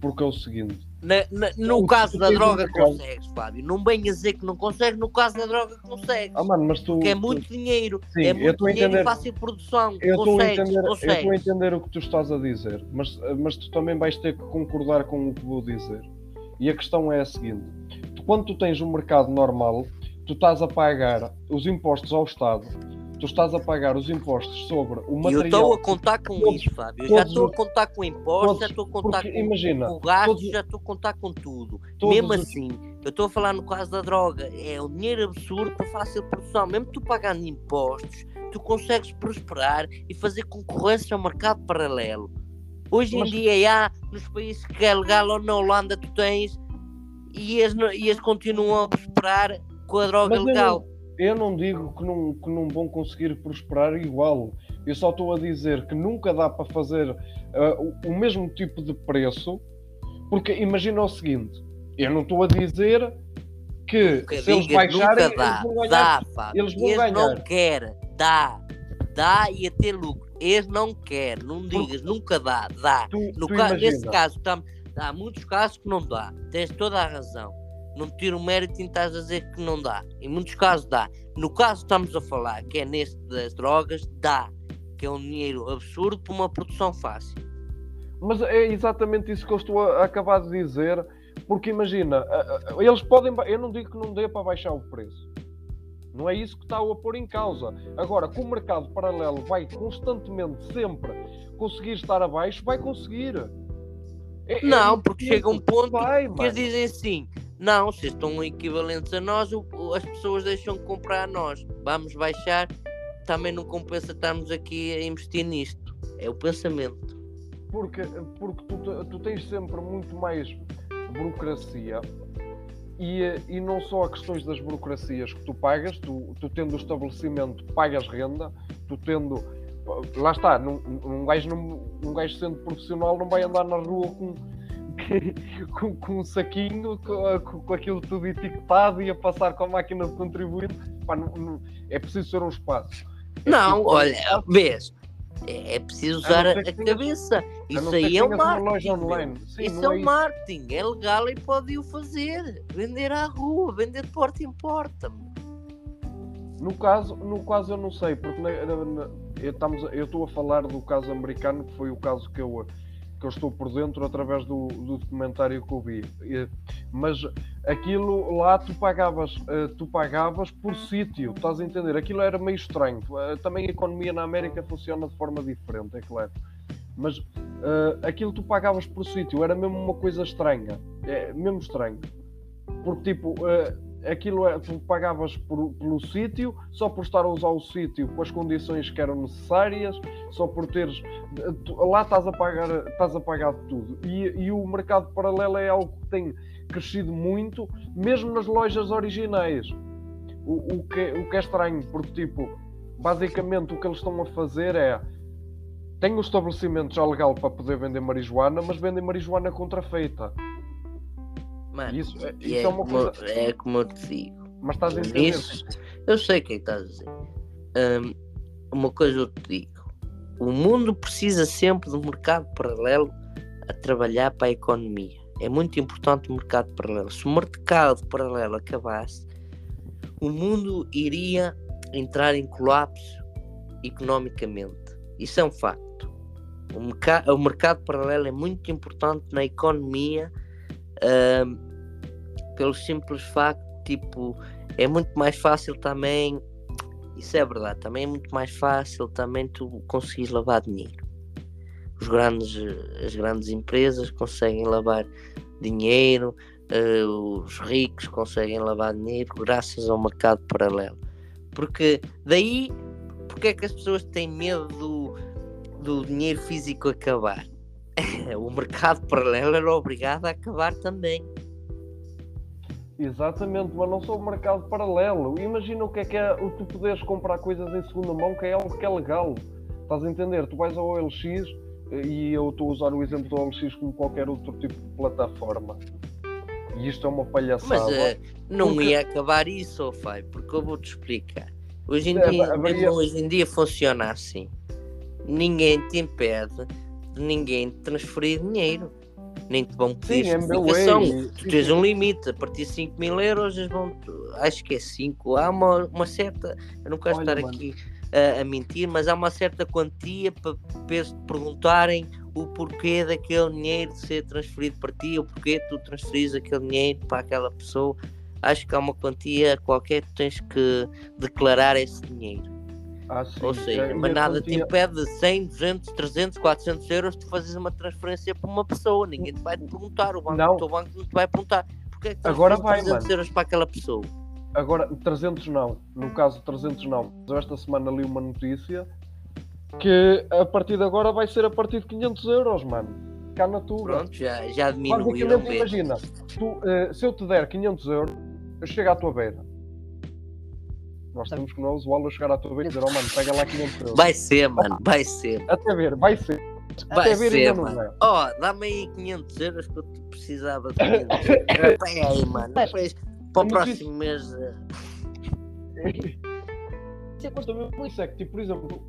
porque é o seguinte, Na- na- no Não, caso tu da droga consegues, Fábio. Não venhas dizer que não consegues, no caso da droga consegues. ah mano, mas tu... Porque é tu- muito dinheiro. Sim, é muito a dinheiro entender- e fácil produção. Eu estou a consegues, entender, eu estou a consegues. entender o que tu estás a dizer, mas, mas tu também vais ter que concordar com o que vou dizer. E a questão é a seguinte: tu, quando tu tens um mercado normal, tu estás a pagar os impostos ao Estado, tu estás a pagar os impostos sobre o E eu material. estou a contar com todos- isso, Fábio. Eu já estou a contar com impostos, todos- já estou a contar porque com, imagina, com o gasto, todos- já estou a contar com tudo. Mesmo assim, eu estou a falar no caso da droga, é um dinheiro absurdo para fácil produção. Mesmo tu pagando impostos, tu consegues prosperar e fazer concorrência ao mercado paralelo. Hoje Mas- em dia, há nos países que é legal ou na Holanda, tu tens e eles, não- e eles continuam a prosperar com a droga Mas eu legal. Eu não digo que não, que não vão conseguir prosperar igual. Eu só estou a dizer que nunca dá para fazer ah, o, o mesmo tipo de preço, porque imagina o seguinte: eu não estou a dizer que Nunca se eles baixarem, nunca dá, eles vão ganhar. dá, eles vão não ganhar. querem, dá, dá e a ter lucro. Eles não querem, não digas, nunca dá, dá. Tu, No tu ca- imagina, nesse caso, tam- há muitos casos que não dá. Tens toda a razão. Não tiro o mérito em estás a dizer que não dá. Em muitos casos dá. No caso que estamos a falar, que é neste das drogas, dá. Que é um dinheiro absurdo para uma produção fácil. Mas é exatamente isso que eu estou a, a acabar de dizer, porque imagina, eles podem. Eu não digo que não dê para baixar o preço. Não é isso que está a pôr em causa. Agora, que o mercado paralelo vai constantemente, sempre conseguir estar abaixo, vai conseguir. É- é Não, muito porque chega um ponto Vai, que mano. eles dizem assim: não, vocês estão equivalentes a nós, as pessoas deixam de comprar a nós. Vamos baixar, também não compensa estarmos aqui a investir nisto. É o pensamento. Porque, porque tu, tu tens sempre muito mais burocracia e, e não só a questões das burocracias que tu pagas, tu, tu tendo o estabelecimento pagas renda, tu tendo. Lá está, num, um, gajo, num, um gajo sendo profissional não vai andar na rua com, [laughs] com, com um saquinho, com, com, com aquilo tudo etiquetado e a passar com a máquina de contribuinte. Pá, não- não- é preciso ser um espaço. É Não, preciso- olha, vês, é, é preciso usar a, a cabeça. Isso aí é o marketing. Sim, Isso é é o marketing, é legal e pode o fazer. Vender à rua, vender de porta em porta. No caso, no caso eu não sei, porque na- na- eu estou a falar do caso americano, que foi o caso que eu, que eu estou por dentro através do, do documentário que eu vi. Mas aquilo lá tu pagavas, eh, tu pagavas por sítio, estás a entender? Aquilo era meio estranho. Eh, Também a economia na América funciona de forma diferente, é claro. Mas eh, aquilo tu pagavas por sítio, era mesmo uma coisa estranha. É mesmo estranho. Porque tipo, aquilo é, tu pagavas por, pelo sítio, só por estar a usar o sítio com as condições que eram necessárias, só por teres. Tu, lá estás a pagar, estás a pagar tudo. E, e o mercado paralelo é algo que tem crescido muito, mesmo nas lojas originais. O, o, que, o que é estranho, porque tipo, basicamente o que eles estão a fazer é tem o estabelecimento já legal para poder vender marijuana, mas vendem marijuana contrafeita. Mano, Isso, é, e isso é, é uma como, coisa. é como eu te digo. Mas estás a entender? Isso, eu sei o que é que estás a dizer. Hum, uma coisa eu te digo. O mundo precisa sempre de um mercado paralelo a trabalhar para a economia. É muito importante o mercado paralelo. Se o mercado paralelo acabasse, o mundo iria entrar em colapso economicamente. Isso é um facto. O, merca- o mercado paralelo é muito importante na economia hum, pelo simples facto, tipo, é muito mais fácil também, isso é verdade, também é muito mais fácil também tu conseguires lavar dinheiro. Os grandes, as grandes empresas conseguem lavar dinheiro, eh, os ricos conseguem lavar dinheiro graças ao mercado paralelo. Porque daí, porque é que as pessoas têm medo do, do dinheiro físico acabar? [laughs] o mercado paralelo era obrigado a acabar também. Exatamente, mas não sou o mercado paralelo. Imagina o que é que é o tu poderes comprar coisas em segunda mão, que é algo que é legal. Estás a entender? Tu vais ao OLX e eu estou a usar o exemplo do OLX como qualquer outro tipo de plataforma. E isto é uma palhaçada. Mas eh, não Porque- ia acabar isso, ó Fai, porque eu vou-te explicar. Hoje em É, dia, haveria- hoje em dia funciona assim. Ninguém te impede de ninguém te transferir dinheiro. Nem te vão pedir Sim, é justificação. sim, Tu tens um limite, a partir de 5 mil euros, eles vão, acho que é 5. Há uma, uma certa, eu não quero Olha, estar mano. aqui a, a mentir, mas há uma certa quantia para te perguntarem o porquê daquele dinheiro de ser transferido para ti, ou porquê tu transferires aquele dinheiro para aquela pessoa. Acho que há uma quantia qualquer que tens que declarar esse dinheiro. Ah, sim. Ou seja, É, mas a nada te impede de 100, 200, 300, 400 euros de fazeres uma transferência para uma pessoa. Ninguém te vai te perguntar, o, banco, Não. o teu banco não te vai perguntar. Porquê é que Agora vai, 300 mano. euros para aquela pessoa? Agora, 300 não. No caso, 300 não. Eu esta semana li uma notícia que a partir de agora vai ser a partir de 500 euros, mano. Cá na tua. Pronto, já, já diminuíram imagina, tu, eh, se eu te der 500 euros, eu chego à tua beira. Nós temos que não usá-lo chegar à tua beira e dizer, oh mano, pega lá 500 euros. Vai ser, mano, vai ser. Até ver, vai ser. Vai Até ver ser, mano. é. Ó, dá-me aí 500 euros que eu te precisava de 500 euros. [laughs] Pega aí, mano. Depois, para o próximo mês. eh, Isso é coisa mesmo isso é que, tipo, por exemplo,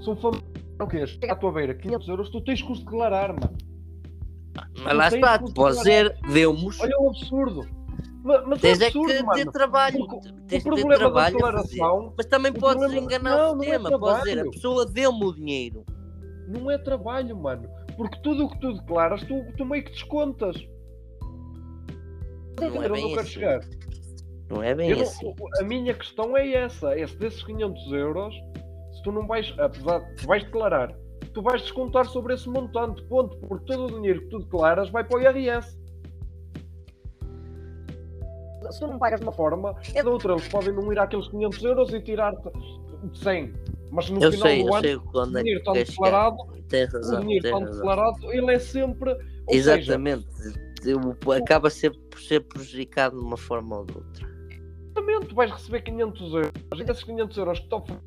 se um familiar o quê? Chega à tua beira 500 euros, tu tens que os declarar, mano. Mas lá está, podes dizer, deu-nos. Olha o absurdo. Mas, mas Tens é é que absurdo, ter trabalho. Porque Tens o de ter da trabalho a fazer. declaração Mas também podes problema- enganar Não, o é sistema. Podes dizer, a pessoa deu-me o dinheiro. não é trabalho, mano. Porque tudo o que tu declaras, tu, tu meio que descontas. Não é onde bem quero assim. chegar? Não é bem Eu assim. a minha questão é essa: é se desses 500 euros, se tu não vais, apesar de vais declarar, tu vais descontar sobre esse montante, ponto, porque todo o dinheiro que tu declaras vai para o IRS. Se tu não pagas de uma forma, é da outra. Eles podem não ir àqueles 500 euros e tirar-te 100. Mas no Eu final sei, do ano, sei o é dinheiro está declarado, Tens o razão, dinheiro está razão. declarado, ele é sempre. Seja, Exatamente. Eu- acaba sempre por ser prejudicado de uma forma ou de outra. Exatamente, tu vais receber 500 euros. E esses 500 euros que te oferecem,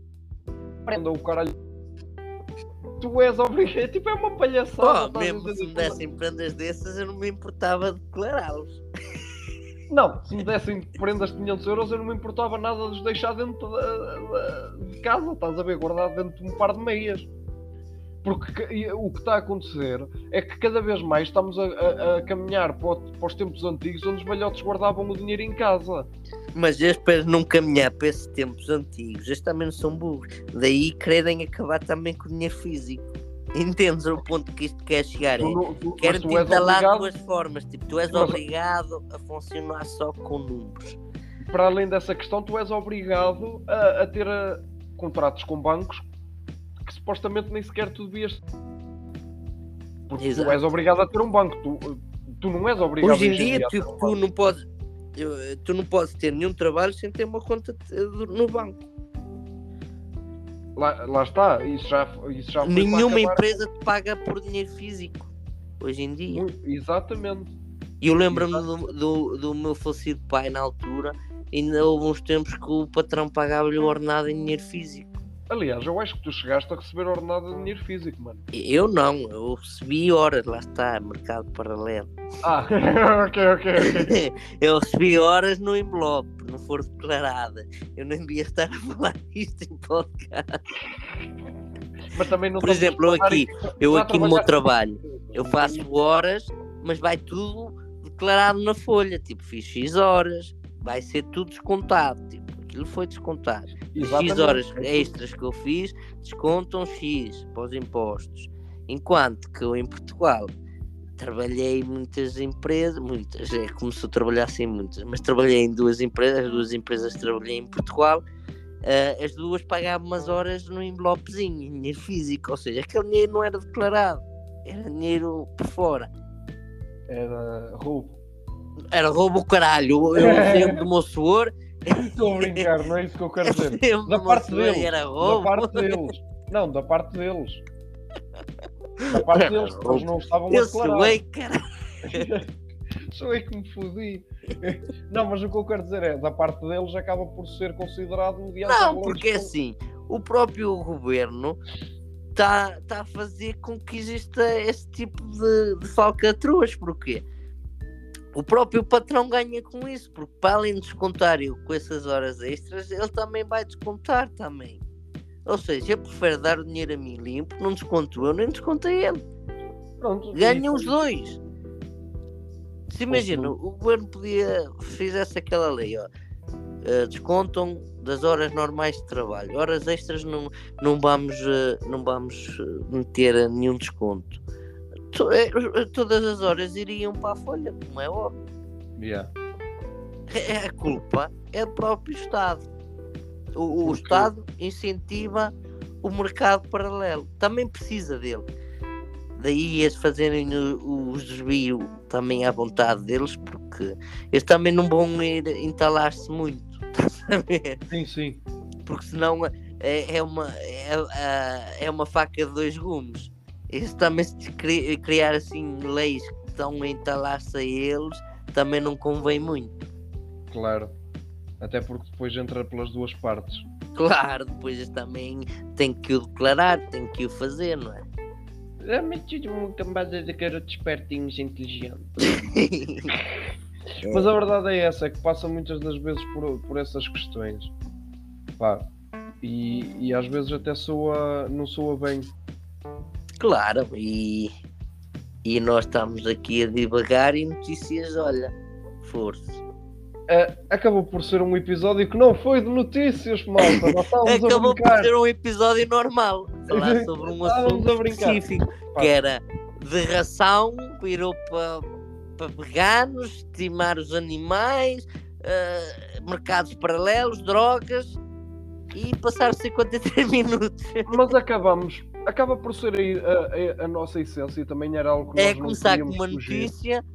prenda o caralho. Tu és obrigado. Tipo, é uma palhaçada. Oh, mesmo se me dessem prendas dessas, eu não me importava de declará-los. Não, se me dessem prendas de 500 euros, eu não me importava nada de os deixar dentro da- da- de casa. Estás a ver, guardado dentro de um par de meias. Porque que- o que está a acontecer é que cada vez mais estamos a, a- a caminhar para, para os tempos antigos onde os velhotes guardavam o dinheiro em casa. Mas eu espero não caminhar para esses tempos antigos. Eles também não são burros. Daí querem acabar também com o dinheiro físico. Entendes o ponto que isto quer chegar? Tu É? não- tu- tu te instalar duas formas. Tipo, tu és Mas- obrigado a funcionar só com números. para além dessa questão, tu és obrigado a, a ter eh, contratos com bancos que supostamente nem sequer tu devias. Porque Exato. tu és obrigado a ter um banco, tu, tu não és obrigado Hoje em a dia, um tipo, banco. tu não podes. Tu não podes ter nenhum trabalho sem ter uma conta no banco. Lá, lá está, isso já, isso já Nenhuma empresa te paga por dinheiro físico hoje em dia. Exatamente. E eu lembro-me do, do, do, meu falecido pai na altura, ainda houve uns tempos que o patrão pagava-lhe o ordenado em dinheiro físico. Aliás, eu acho que tu chegaste a receber ordenado em dinheiro físico, mano. Eu não, eu recebi horas, lá está, mercado paralelo. Ah, [laughs] ok, ok, ok. [laughs] eu recebi horas no envelope, for declarada. Eu nem devia estar a falar isto em podcast. Mas também não Por exemplo, eu aqui, eu aqui no meu trabalho, eu faço horas, mas vai tudo declarado na folha. Tipo, fiz X horas, vai ser tudo descontado. Tipo, aquilo foi descontado. Exatamente. X horas extras que eu fiz descontam X para os impostos. Enquanto que eu em Portugal trabalhei em muitas empresas, muitas, é como se eu trabalhasse em muitas, mas trabalhei em duas empresas, as duas empresas trabalhei em Portugal, uh, as duas pagavam umas horas no envelopezinho, dinheiro físico, ou seja, aquele dinheiro não era declarado, era dinheiro por fora. Era roubo. Era roubo o caralho, eu [laughs] lembro do meu suor Estou a brincar, não é isso que eu quero dizer. Da parte deles. Era da parte deles. Não, da parte deles. Da parte deles, eles não estavam a declarar. Eu sou cara. [laughs] sou eu que me fodi. [laughs] Não, mas o que eu quero dizer é, da parte deles acaba por ser considerado mediante Não, porque é assim, o próprio governo está tá a fazer com que exista esse tipo de, de falcatruas. Porquê? o próprio patrão ganha com isso, porque para além de descontar eu com essas horas extras, ele também vai descontar também. Ou seja, eu prefiro dar o dinheiro a mim limpo, não desconto eu, nem desconto a ele. Pronto, Ganham os dois. Se imagina, o governo podia, fizesse aquela lei, ó, uh, descontam das horas normais de trabalho, horas extras não, não vamos, uh, não vamos eh, meter nenhum desconto todas as horas iriam para a folha, como é óbvio. Yeah. É, é a culpa é do próprio Estado. O, o Estado incentiva o mercado paralelo, também precisa dele. Daí eles fazerem os desvios também à vontade deles, porque eles também não vão ir entalar-se muito. [laughs] Sim, sim. Porque senão é, é, uma, é, é, é uma faca de dois gumes isso também se criar assim leis que estão a entalar-se a eles também não convém muito. Claro. Até porque depois entra pelas duas partes. Claro, depois também tem que o declarar, tem que o fazer, não é? É metido uma cambada de garotos espertinhos inteligentes. [laughs] Mas a verdade é essa, é que passa muitas das vezes por, por essas questões. Pá. E, e às vezes até soa, não soa bem Claro, e, e nós estamos aqui a divagar e notícias, olha, força. Uh, acabou por ser um episódio que não foi de notícias, malta. [laughs] acabou por ser um episódio normal. Falar sobre um assunto específico que era de ração, virou para pa veganos, estimar os animais, uh, mercados paralelos, drogas e passar 53 [laughs] minutos. Mas acabamos acaba por ser a, a, a, nossa essência também era algo que é começar com uma fugir. notícia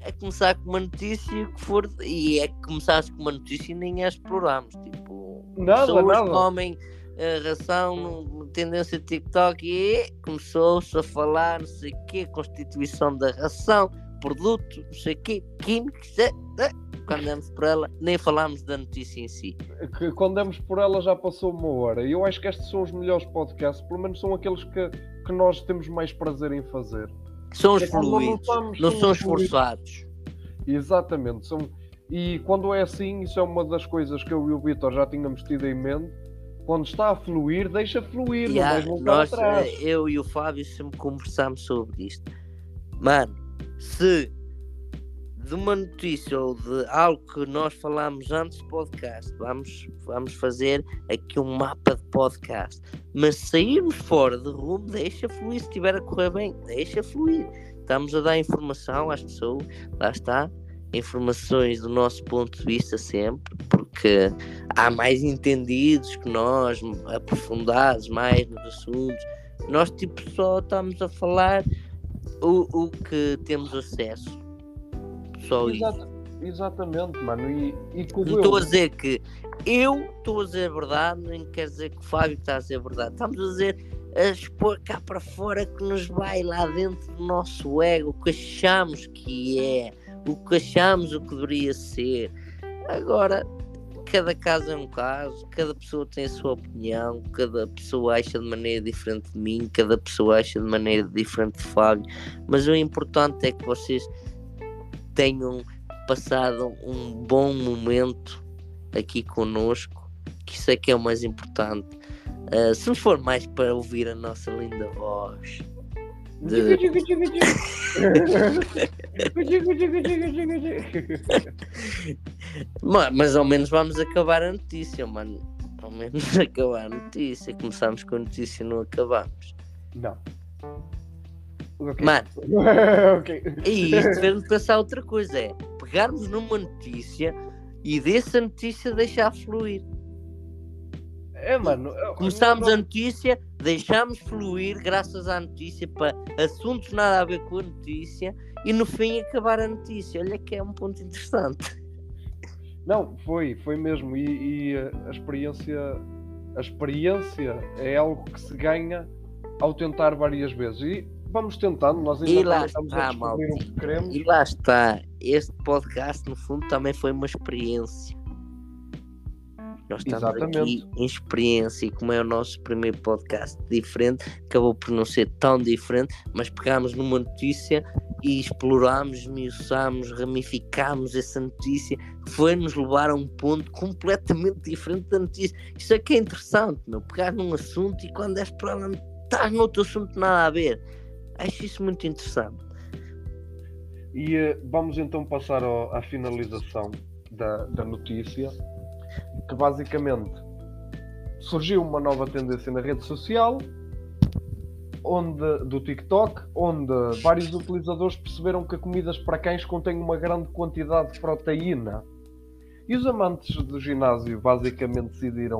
é começar com uma notícia que for e é que começares com uma notícia e nem a exploramos tipo nada, pessoas nada. comem a ração tendência TikTok e começou-se a falar não sei o que constituição da ração produto não sei o que químicos é, é quando demos por ela, nem falámos da notícia em si. Que quando demos por ela já passou uma hora. E eu acho que estes são os melhores podcasts, pelo menos são aqueles que, que nós temos mais prazer em fazer. São os é fluidos, não, não são esforçados. Exatamente. São... E quando é assim, isso é uma das coisas que eu e o Vitor já tínhamos tido em mente. Quando está a fluir, deixa fluir, yeah, não nós, atrás. Eh, eu e o Fábio sempre conversámos sobre isto. Mano, se de uma notícia ou de algo que nós falámos antes do podcast, vamos, vamos fazer aqui um mapa de podcast. Mas sairmos fora de rumo, deixa fluir. Se estiver a correr bem, deixa fluir. Estamos a dar informação às pessoas, lá está. Informações do nosso ponto de vista sempre, porque há mais entendidos que nós, aprofundados mais nos assuntos. Nós, tipo, só estamos a falar o, o que temos acesso só Exato. isso. Exatamente, mano. E, e Não estou a dizer que eu estou a dizer a verdade, nem quer dizer que o Fábio está a dizer a verdade. Estamos a dizer a expor cá para fora que nos vai lá dentro do nosso ego, o que achamos que é, o que achamos o que deveria ser. Agora, cada caso é um caso, cada pessoa tem a sua opinião, cada pessoa acha de maneira diferente de mim, cada pessoa acha de maneira diferente de Fábio, mas o importante é que vocês tenham passado um bom momento aqui conosco, que isso é que é o mais importante. Uh, se não for mais para ouvir a nossa linda voz. De... [laughs] Mas, mas ao menos vamos acabar a notícia, mano. Ao menos [laughs] acabar a notícia. Começámos com a notícia e não acabamos. Não. Mano, [laughs] Ok. e isto fez-me pensar outra coisa: é pegarmos numa notícia e dessa notícia deixar fluir. É, mano. eu- Começámos não- a notícia, deixámos fluir graças à notícia para assuntos nada a ver com a notícia e no fim acabar a notícia. Olha que é um ponto interessante. Não, foi, foi mesmo. E, e, a experiência. A experiência é algo que se ganha ao tentar várias vezes. E vamos tentando, nós ainda E lá estamos está, a descobrir o que queremos. E lá está, este podcast no fundo também foi uma experiência. Nós estamos Exatamente. aqui em experiência e como é o nosso primeiro podcast diferente, acabou por não ser tão diferente, mas pegámos numa notícia e explorámos, esmiuçámos, ramificámos essa notícia, que foi nos levar a um ponto completamente diferente da notícia. Isso é que é interessante, meu, pegar num assunto e quando és para lá, estás noutro assunto nada a ver. Acho isso muito interessante. E eh, vamos então passar ao- à finalização da, da notícia, que basicamente surgiu uma nova tendência na rede social, onde, do TikTok, onde vários utilizadores perceberam que comidas para cães contêm uma grande quantidade de proteína. E os amantes do ginásio basicamente decidiram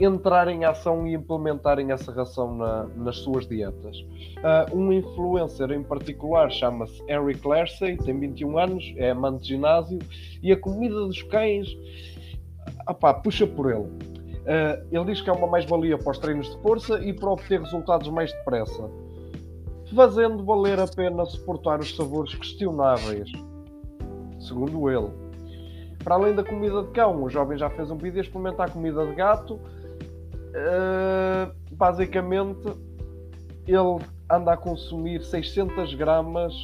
entrar em ação e implementarem essa ração na- nas suas dietas. Ah, um influencer em particular chama-se Eric Larsey, tem 21 anos, é amante de ginásio e a comida dos cães opá, puxa por ele. Ah, ele diz que é uma mais-valia para os treinos de força e para obter resultados mais depressa, fazendo valer a pena suportar os sabores questionáveis, segundo ele. Para além da comida de cão, o jovem já fez um vídeo a experimentar comida de gato. Ah, basicamente, ele anda a consumir 600 gramas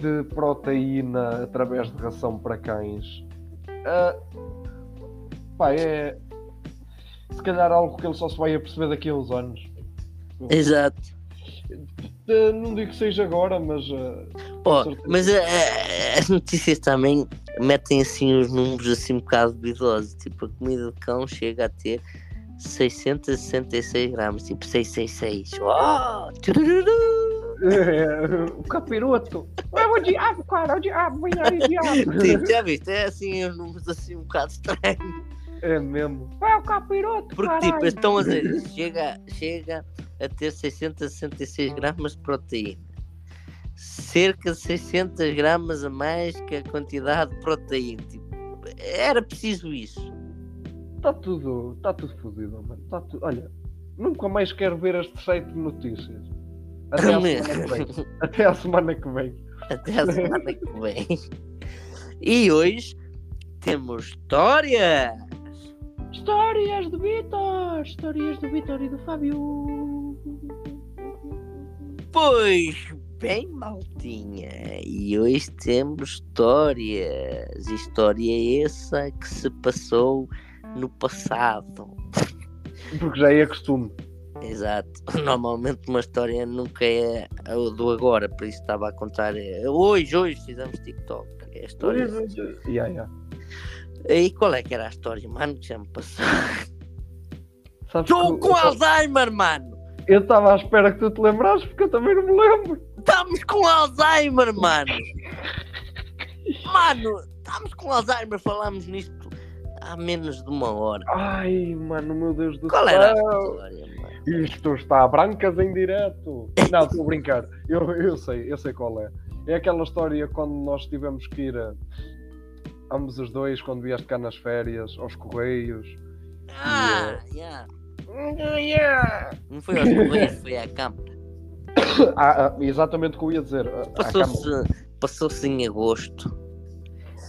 de proteína através de ração para cães. Ah, pá, é se calhar algo que ele só se vai aperceber daqui a uns anos. Exato. Não digo que seja agora, mas certeza. mas eh, eh, as notícias também metem assim os números assim um bocado duvidosos. Tipo, a comida de cão chega a ter 666 gramas, tipo 666. Oh, turururu. o capiroto. É o diabo, cara, é o diabo, vem aí, diabo. Tipo, já viste? É assim os números assim um bocado estranhos. É mesmo. É o capiroto, Porque caralho. tipo, estão a dizer, chega, chega a ter 666 gramas de proteína. Cerca de 600 gramas a mais que a quantidade de proteína. Tipo, era preciso isso. Está tudo, está tudo fodido, mano. Tá tudo... Olha, nunca mais quero ver este site de notícias. Até à semana que vem. Até à semana que vem. Até a semana que vem. E hoje temos história. Histórias do Vitor, histórias do Vitor e do Fábio. Pois bem, maltinha. E hoje temos histórias. História essa que se passou no passado. Porque já é costume. Exato. [laughs] Normalmente uma história nunca é o do agora, por isso estava a contar. é, Hoje, hoje fizemos TikTok. É a história. Yeah, yeah. E qual é que era a história, mano? Que já me passou. [laughs] Estou com eu- Alzheimer, mano! Eu estava à espera que tu te lembrasses porque eu também não me lembro. Estamos com Alzheimer, mano! [laughs] Mano, estamos com Alzheimer, falámos nisto há menos de uma hora. Ai, mano, meu Deus do Qual céu. era a história, mano? Isto está a brancas em direto. Não, estou a brincar. Eu, eu sei, eu sei qual é. É aquela história quando nós tivemos que ir a, ambos os dois, quando vieste cá nas férias, aos Correios. Ah, yeah. Não foi aos Correios, foi à Câmara. Ah, ah, exatamente o que eu ia dizer. Câmara. Passou-se passou em agosto.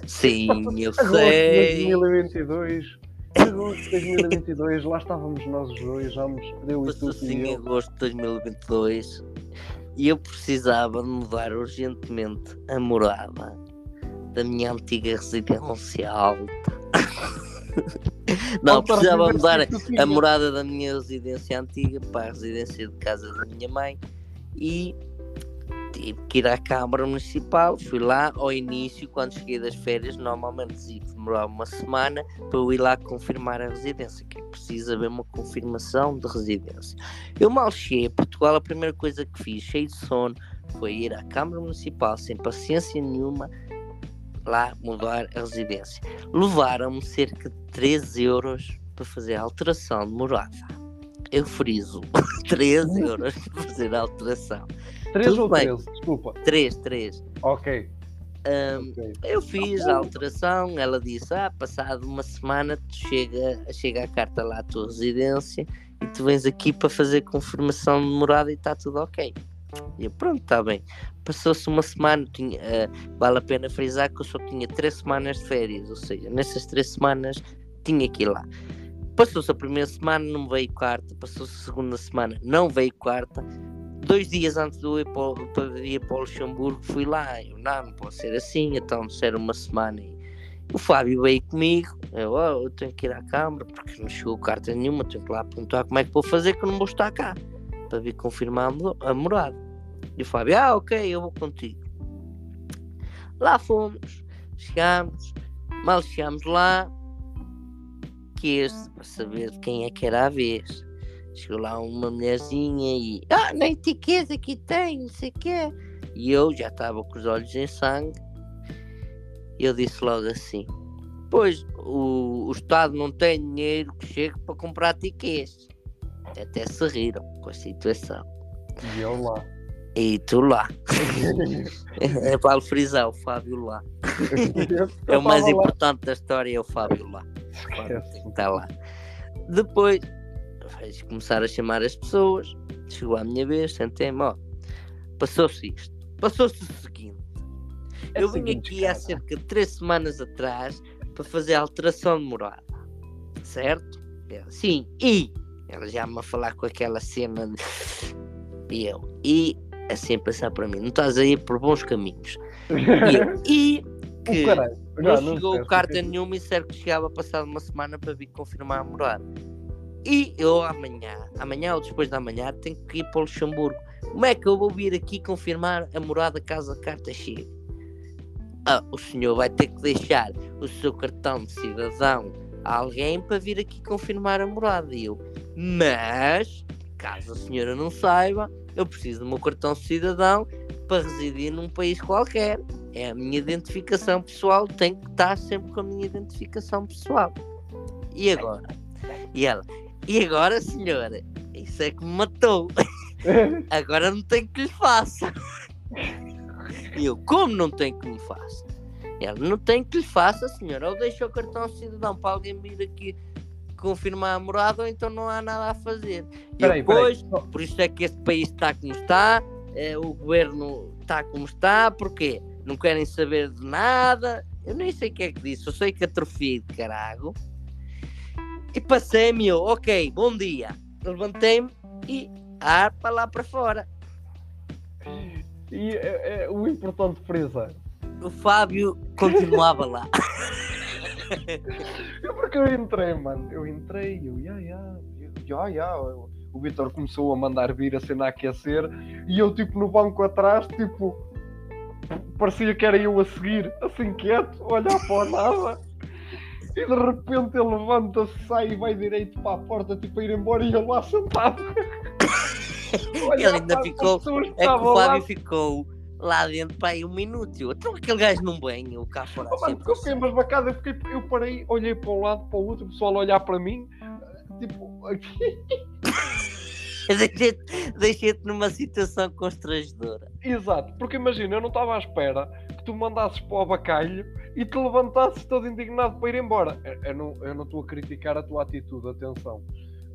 Sim, eu [laughs] Agosto de sei. 2022. Agosto de 2022, lá estávamos nós os dois, vamos, eu e tu em eu. agosto de 2022 e eu precisava de mudar urgentemente a morada da minha antiga residência alta. [laughs] Não, precisava mudar a morada da minha residência antiga para a residência de casa da minha mãe e tive que ir à Câmara Municipal. Fui lá ao início, quando cheguei das férias, normalmente demorava uma semana para eu ir lá confirmar a residência, que é preciso haver uma confirmação de residência. Eu mal cheguei a Portugal, a primeira coisa que fiz, cheio de sono, foi ir à Câmara Municipal sem paciência nenhuma lá mudar a residência. Levaram-me cerca de 13 euros para fazer a alteração de morada. Eu friso [laughs] 13 euros para fazer a alteração. 3 tudo ou bem. 13, desculpa. 3, 3. Ok. Ahm, ok. eu fiz a alteração, ela disse, ah, passado uma semana tu chega, chega a carta lá à tua residência e tu vens aqui para fazer confirmação de morada e está tudo ok. E eu, pronto, está bem. Passou-se uma semana, tinha, ah, vale a pena frisar que eu só tinha três semanas de férias, ou seja, nessas três semanas tinha que ir lá. Passou-se a primeira semana, não veio quarta, passou-se a segunda semana, não veio quarta. Dois dias antes eu ir para, ir para o Luxemburgo, fui lá. Eu, não, não pode ser assim, então disseram uma semana. E o Fábio veio comigo. Eu, "Oh, eu tenho que ir à Câmara porque não chegou carta nenhuma. Tenho que lá perguntar como é que vou fazer que eu não vou estar cá para vir confirmar a morada. E o Fábio, ah, ok, eu vou contigo. Lá fomos, chegámos, mal chegámos lá, que este para saber de quem é que era a vez. Chegou lá uma mulherzinha e ah, nem etiqueta que tem, não sei o quê. E eu já estava com os olhos em sangue. E eu disse logo assim: Pois o, o Estado não tem dinheiro que chegue para comprar tickets. Até se riram com a situação. E eu lá. E tu lá. [laughs] É para frisar o Fábio lá. [laughs] É o mais lá. importante da história, é o Fábio lá. Esquece. estar lá. Depois, vais começar a chamar as pessoas. Chegou a minha vez, sentei-me, ó. Passou-se isto. Passou-se o seguinte. É Eu vim aqui há cara. cerca de três semanas atrás para fazer a alteração de morada. Certo? Ela, sim, e ela já me a falar com aquela cena de... [laughs] E eu, e assim a pensar para mim, não estás a ir por bons caminhos. E eu, e [laughs] que O caralho. não, Não, não chegou esquece, carta nenhuma e disseram que chegava passado uma semana para vir confirmar a morada. E eu amanhã, amanhã ou depois da manhã, tenho que ir para o Luxemburgo. Como é que eu vou vir aqui confirmar a morada caso a carta chegue? Ah, o senhor vai ter que deixar o seu cartão de cidadão a alguém para vir aqui confirmar a morada. E eu, mas, caso a senhora não saiba, eu preciso do meu cartão de cidadão para residir num país qualquer. É a minha identificação pessoal, tem que estar sempre com a minha identificação pessoal. E agora? E ela, e agora, senhora? Isso é que me matou. [laughs] Agora não tem que lhe faça. E eu, como não tem que me faça? Ela, não tem que lhe faça, senhora. Ou deixa o cartão cidadão para alguém vir aqui confirmar a morada, ou então não há nada a fazer. E Peraí, eu, peraí. pois, por isso é que este país está como está, eh, o governo está como está, porquê? Não querem saber de nada, eu nem sei o que é que disse, eu sei que atrofiei de carago. E passei-me eu, ok, bom dia. Levantei-me e ar para lá para fora. E é, é o importante frisar. O Fábio continuava lá. [laughs] É porque eu entrei, mano. Eu entrei, eu, ya, ya, ya, ya. O Vitor começou a mandar vir a cena a aquecer e eu, tipo, no banco atrás, tipo, parecia que era eu a seguir, assim quieto, a olhar para o nada. E de repente ele levanta-se, sai e vai direito para a porta, tipo, a ir embora e eu lá sentado. [laughs] Ele ainda ficou- É que o lá. Fábio ficou lá dentro para aí um minuto. eu, Então aquele gajo vem, eu cá fora. Oh, mano, eu fiquei embasbacado, eu, fiquei, eu parei, olhei para um lado, para o outro, o pessoal a olhar para mim, tipo, aqui. [laughs] [laughs] Deixei-te numa situação constrangedora. Exato, porque imagina, eu não estava à espera que tu mandasses para o abacalho e te levantasses todo indignado para ir embora. Eu- não eu não estou a criticar a tua atitude, atenção.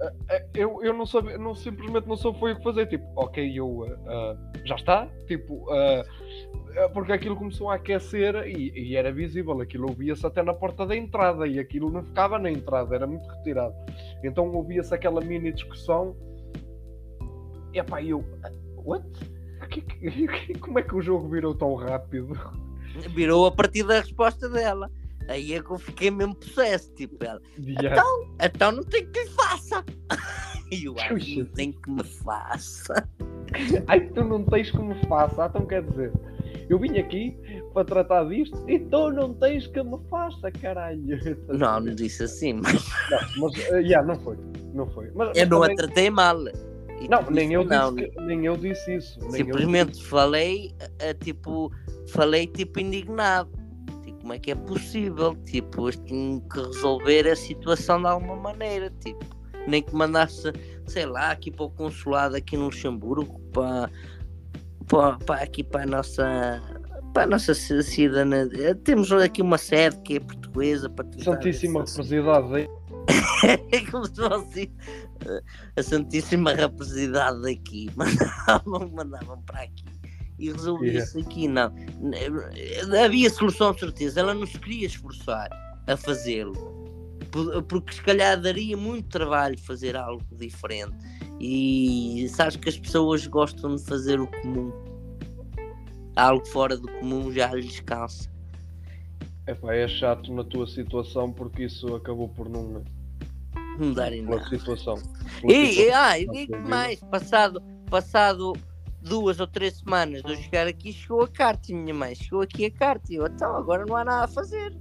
Ah, ah, Eu, eu não sabia, não, simplesmente não soube foi o que fazer. Tipo, ok, eu ah, já está. Tipo, ah, porque aquilo começou a aquecer e, e era visível, aquilo ouvia-se até na porta da entrada e aquilo não ficava na entrada, era muito retirado. Então ouvia-se aquela mini discussão. Epá, eu. What? [laughs] Que- que- como é que o jogo virou tão rápido? Virou a partir da resposta dela. Aí é que eu fiquei mesmo possesso. Tipo, ela, Yeah. então não tem que lhe faça. [laughs] E eu, "Ai, Puxa. não tem que me faça. [laughs] Ai, tu não tens como faça. Ah, Então quer dizer, eu vim aqui para tratar disto e tu não tens que me faça, caralho. Não, não disse assim, mas Não, mas, uh, yeah, não foi. Não foi. Mas, eu mas não a também- tratei mal. Não, nem eu, disse disse que- nem eu disse isso. Simplesmente falei, a, a, tipo, falei tipo indignado. Tipo, como é que é possível? Tipo, tenho que resolver a situação de alguma maneira. Tipo, nem que mandasse, sei lá, aqui para o consulado aqui no Luxemburgo, para, para, para aqui para a nossa. Para a nossa ci- cidadania. Temos aqui uma sede que é portuguesa para disse. Santíssima é [laughs] como se fosse eh, a Santíssima Rapacidade daqui. [laughs] Mandavam, mandavam para aqui. E resolvia-se aqui, não. Havia solução de certeza. Ela não se queria esforçar a fazê-lo. Por- Porque se calhar daria muito trabalho fazer algo diferente. E sabes que as pessoas gostam de fazer o comum. Algo fora do comum já lhes cansa. Epá, é chato na tua situação porque isso acabou por não. Não darem nada. situação. E, situação ah, e digo mais, passado, passado duas ou três semanas de eu chegar aqui, chegou a carta minha mãe chegou aqui a carta e eu, então agora não há nada a fazer.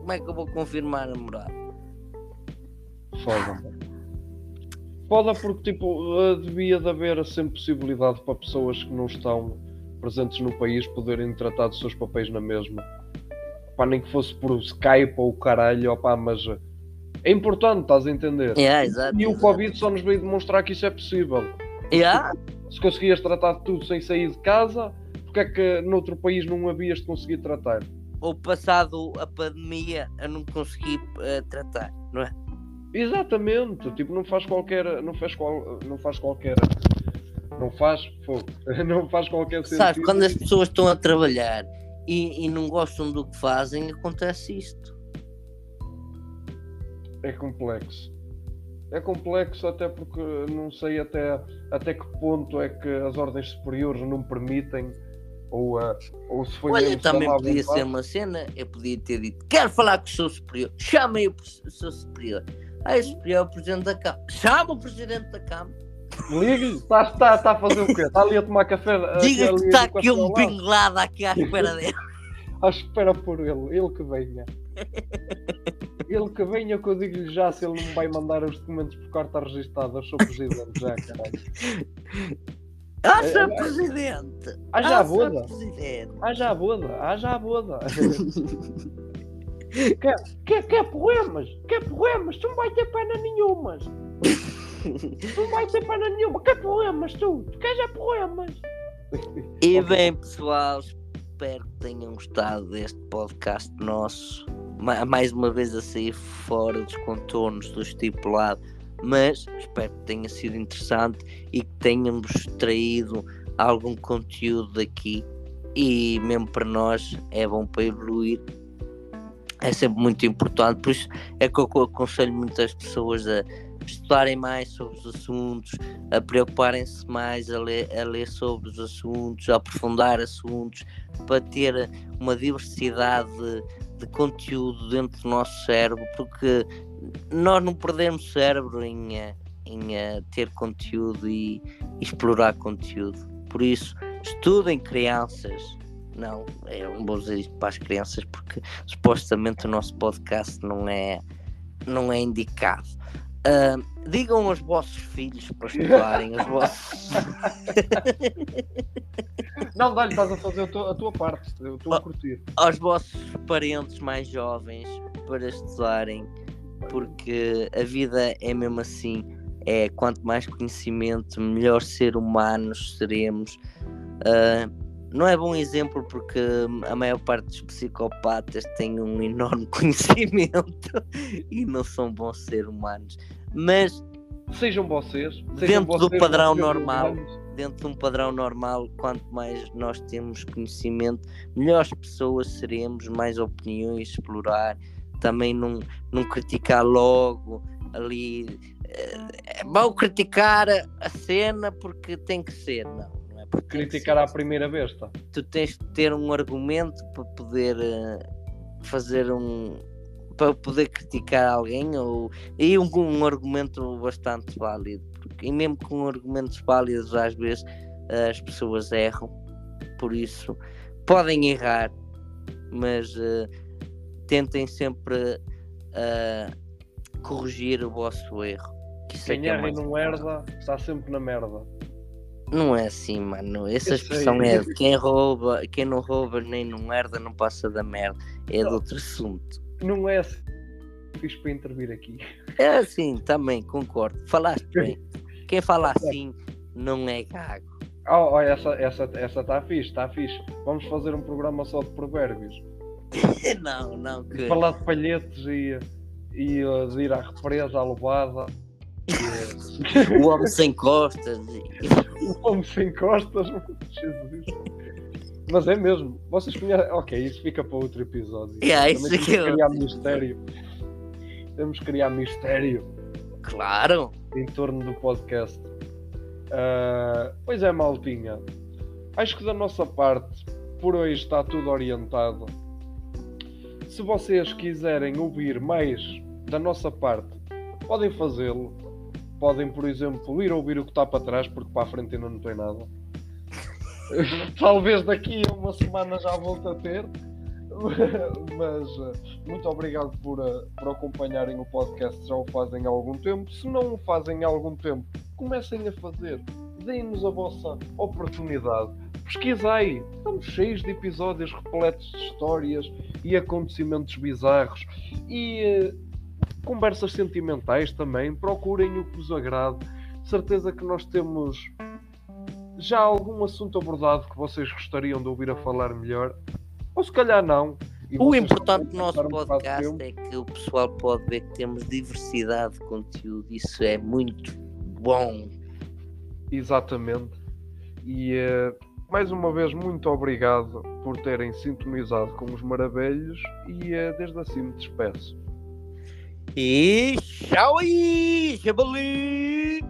Como é que eu vou confirmar a morada? Foda. Foda porque tipo, eh, devia de haver sempre possibilidade para pessoas que não estão presentes no país poderem tratar dos seus papéis na mesma. Pá, nem que fosse por Skype ou o caralho, opá, mas eh, é importante, estás a entender? Exato. E o. Covid só nos veio demonstrar que isso é possível. Yeah, Se conseguias tratar de tudo sem sair de casa, porque é que noutro país não havias de conseguir tratar? ou passado a pandemia eu não consegui eh, tratar, não é? Exatamente, tipo, não faz qualquer. Não faz, qual, não faz qualquer. Não faz. fogo, [laughs] Não faz qualquer sentido. Sabes, quando as pessoas estão a trabalhar e, e não gostam do que fazem, acontece isto. É complexo. É complexo até porque não sei até, até que ponto é que as ordens superiores não permitem ou, ah, ou se foi Olha, também podia ser uma cena, eu podia ter dito, quero falar com o seu superior, chamem o, seu superior. Aí o superior é o presidente da Câmara. Chama o presidente da Câmara. Ligue-lhe, está tá, tá a fazer o quê? Está ali a tomar café? ah, Diga que está aqui um lado? pinglado aqui à espera dele. [laughs] Ah, espera por ele, ele que venha. [laughs] Ele que venha que eu digo-lhe já se ele não me vai mandar os documentos por carta registada. Eu sou presidente já, [laughs] caralho. Ah, É, Sr. é- Presidente! Ah, já Ah, vou Sr. dar. Presidente! Ah, já a boda, ah, já a boda. [laughs] quer, quer, quer poemas? Quer poemas? Tu não vai ter pena nenhumas. Tu não vai ter pena nenhuma. Quer poemas, tu? Tu queres é poemas? E bem, pessoal, espero que tenham gostado deste podcast nosso. Ma- Mais uma vez a sair fora dos contornos do estipulado, mas espero que tenha sido interessante e que tenhamos extraído algum conteúdo daqui. E mesmo para nós é bom para evoluir. É sempre muito importante, por isso é que eu aconselho muitas pessoas a estudarem mais sobre os assuntos, a preocuparem-se mais a ler, a ler sobre os assuntos, a aprofundar assuntos, para ter uma diversidade de, conteúdo dentro do nosso cérebro, porque nós não perdemos cérebro em, eh, em eh, ter conteúdo e explorar conteúdo. Por isso, estudem crianças. Não, eu não vou dizer isto para as crianças porque supostamente o nosso podcast não é, não é indicado. Ah, digam aos vossos filhos para estudarem, os vossos. Não, dá-lhe, estás a fazer a tua, a tua parte. Eu estou a curtir. aos vossos parentes mais jovens para estudarem, porque a vida é mesmo assim. é quanto mais conhecimento, melhor ser humanos seremos. Uh, não é bom exemplo porque a maior parte dos psicopatas tem um enorme [laughs] conhecimento e não são bons seres humanos. Mas sejam vocês sejam dentro vocês do padrão normal, humanos. dentro de um padrão normal, quanto mais nós temos conhecimento, melhores pessoas seremos, mais opiniões explorar, também não, não criticar logo ali. eh, É mau criticar a- a cena porque tem que ser, não. Porque criticar à primeira besta. tu tens de ter um argumento para poder eh, fazer um para poder criticar alguém ou e um, um argumento bastante válido porque, e mesmo com argumentos válidos às vezes eh, as pessoas erram por isso podem errar mas eh, tentem sempre eh, corrigir o vosso erro que é Quem que é erra e não herda está sempre na merda. Não é assim, mano. Essa expressão é de quem rouba, quem não rouba nem não herda não passa da merda. É de outro assunto. Não é assim. Fiz para intervir aqui. É assim, também, concordo. Falaste bem. Quem fala assim não é gago. Oh, oh, essa essa essa está fixe, está fixe. Vamos fazer um programa só de provérbios. [laughs] Não, não, que. Falar de palhetes e, e uh, de ir à represa, à levada. O homem sem costas. uh, [laughs] o homem sem costas. Jesus. Mas é mesmo. Vocês conhecem. Ok, isso fica para outro episódio. Yeah, isso temos que é criar mistério. Temos que criar mistério. Claro. em torno do podcast. Ah, pois é, maltinha. Acho que da nossa parte, por hoje está tudo orientado. Se vocês quiserem ouvir mais da nossa parte, podem fazê-lo. Podem, por exemplo, ir ouvir o que está para trás, porque para a frente ainda não tem nada. [laughs] Talvez daqui a uma semana já volte a ter. [laughs] Mas eh, muito obrigado por, eh, por acompanharem o podcast, já o fazem há algum tempo. Se não o fazem há algum tempo, comecem a fazer. Deem-nos a vossa oportunidade. Pesquisai. Estamos cheios de episódios repletos de histórias e acontecimentos bizarros. E eh, conversas sentimentais também. Procurem o que vos agrade. De certeza que nós temos já algum assunto abordado que vocês gostariam de ouvir a falar melhor. Ou se calhar não. O importante do nosso um podcast tempo. é que o pessoal pode ver que temos diversidade de conteúdo. Isso é muito bom. Exatamente. E eh, mais uma vez, muito obrigado por terem sintonizado com os maravilhos. E eh, desde assim me despeço. E tchau aí, Jabali!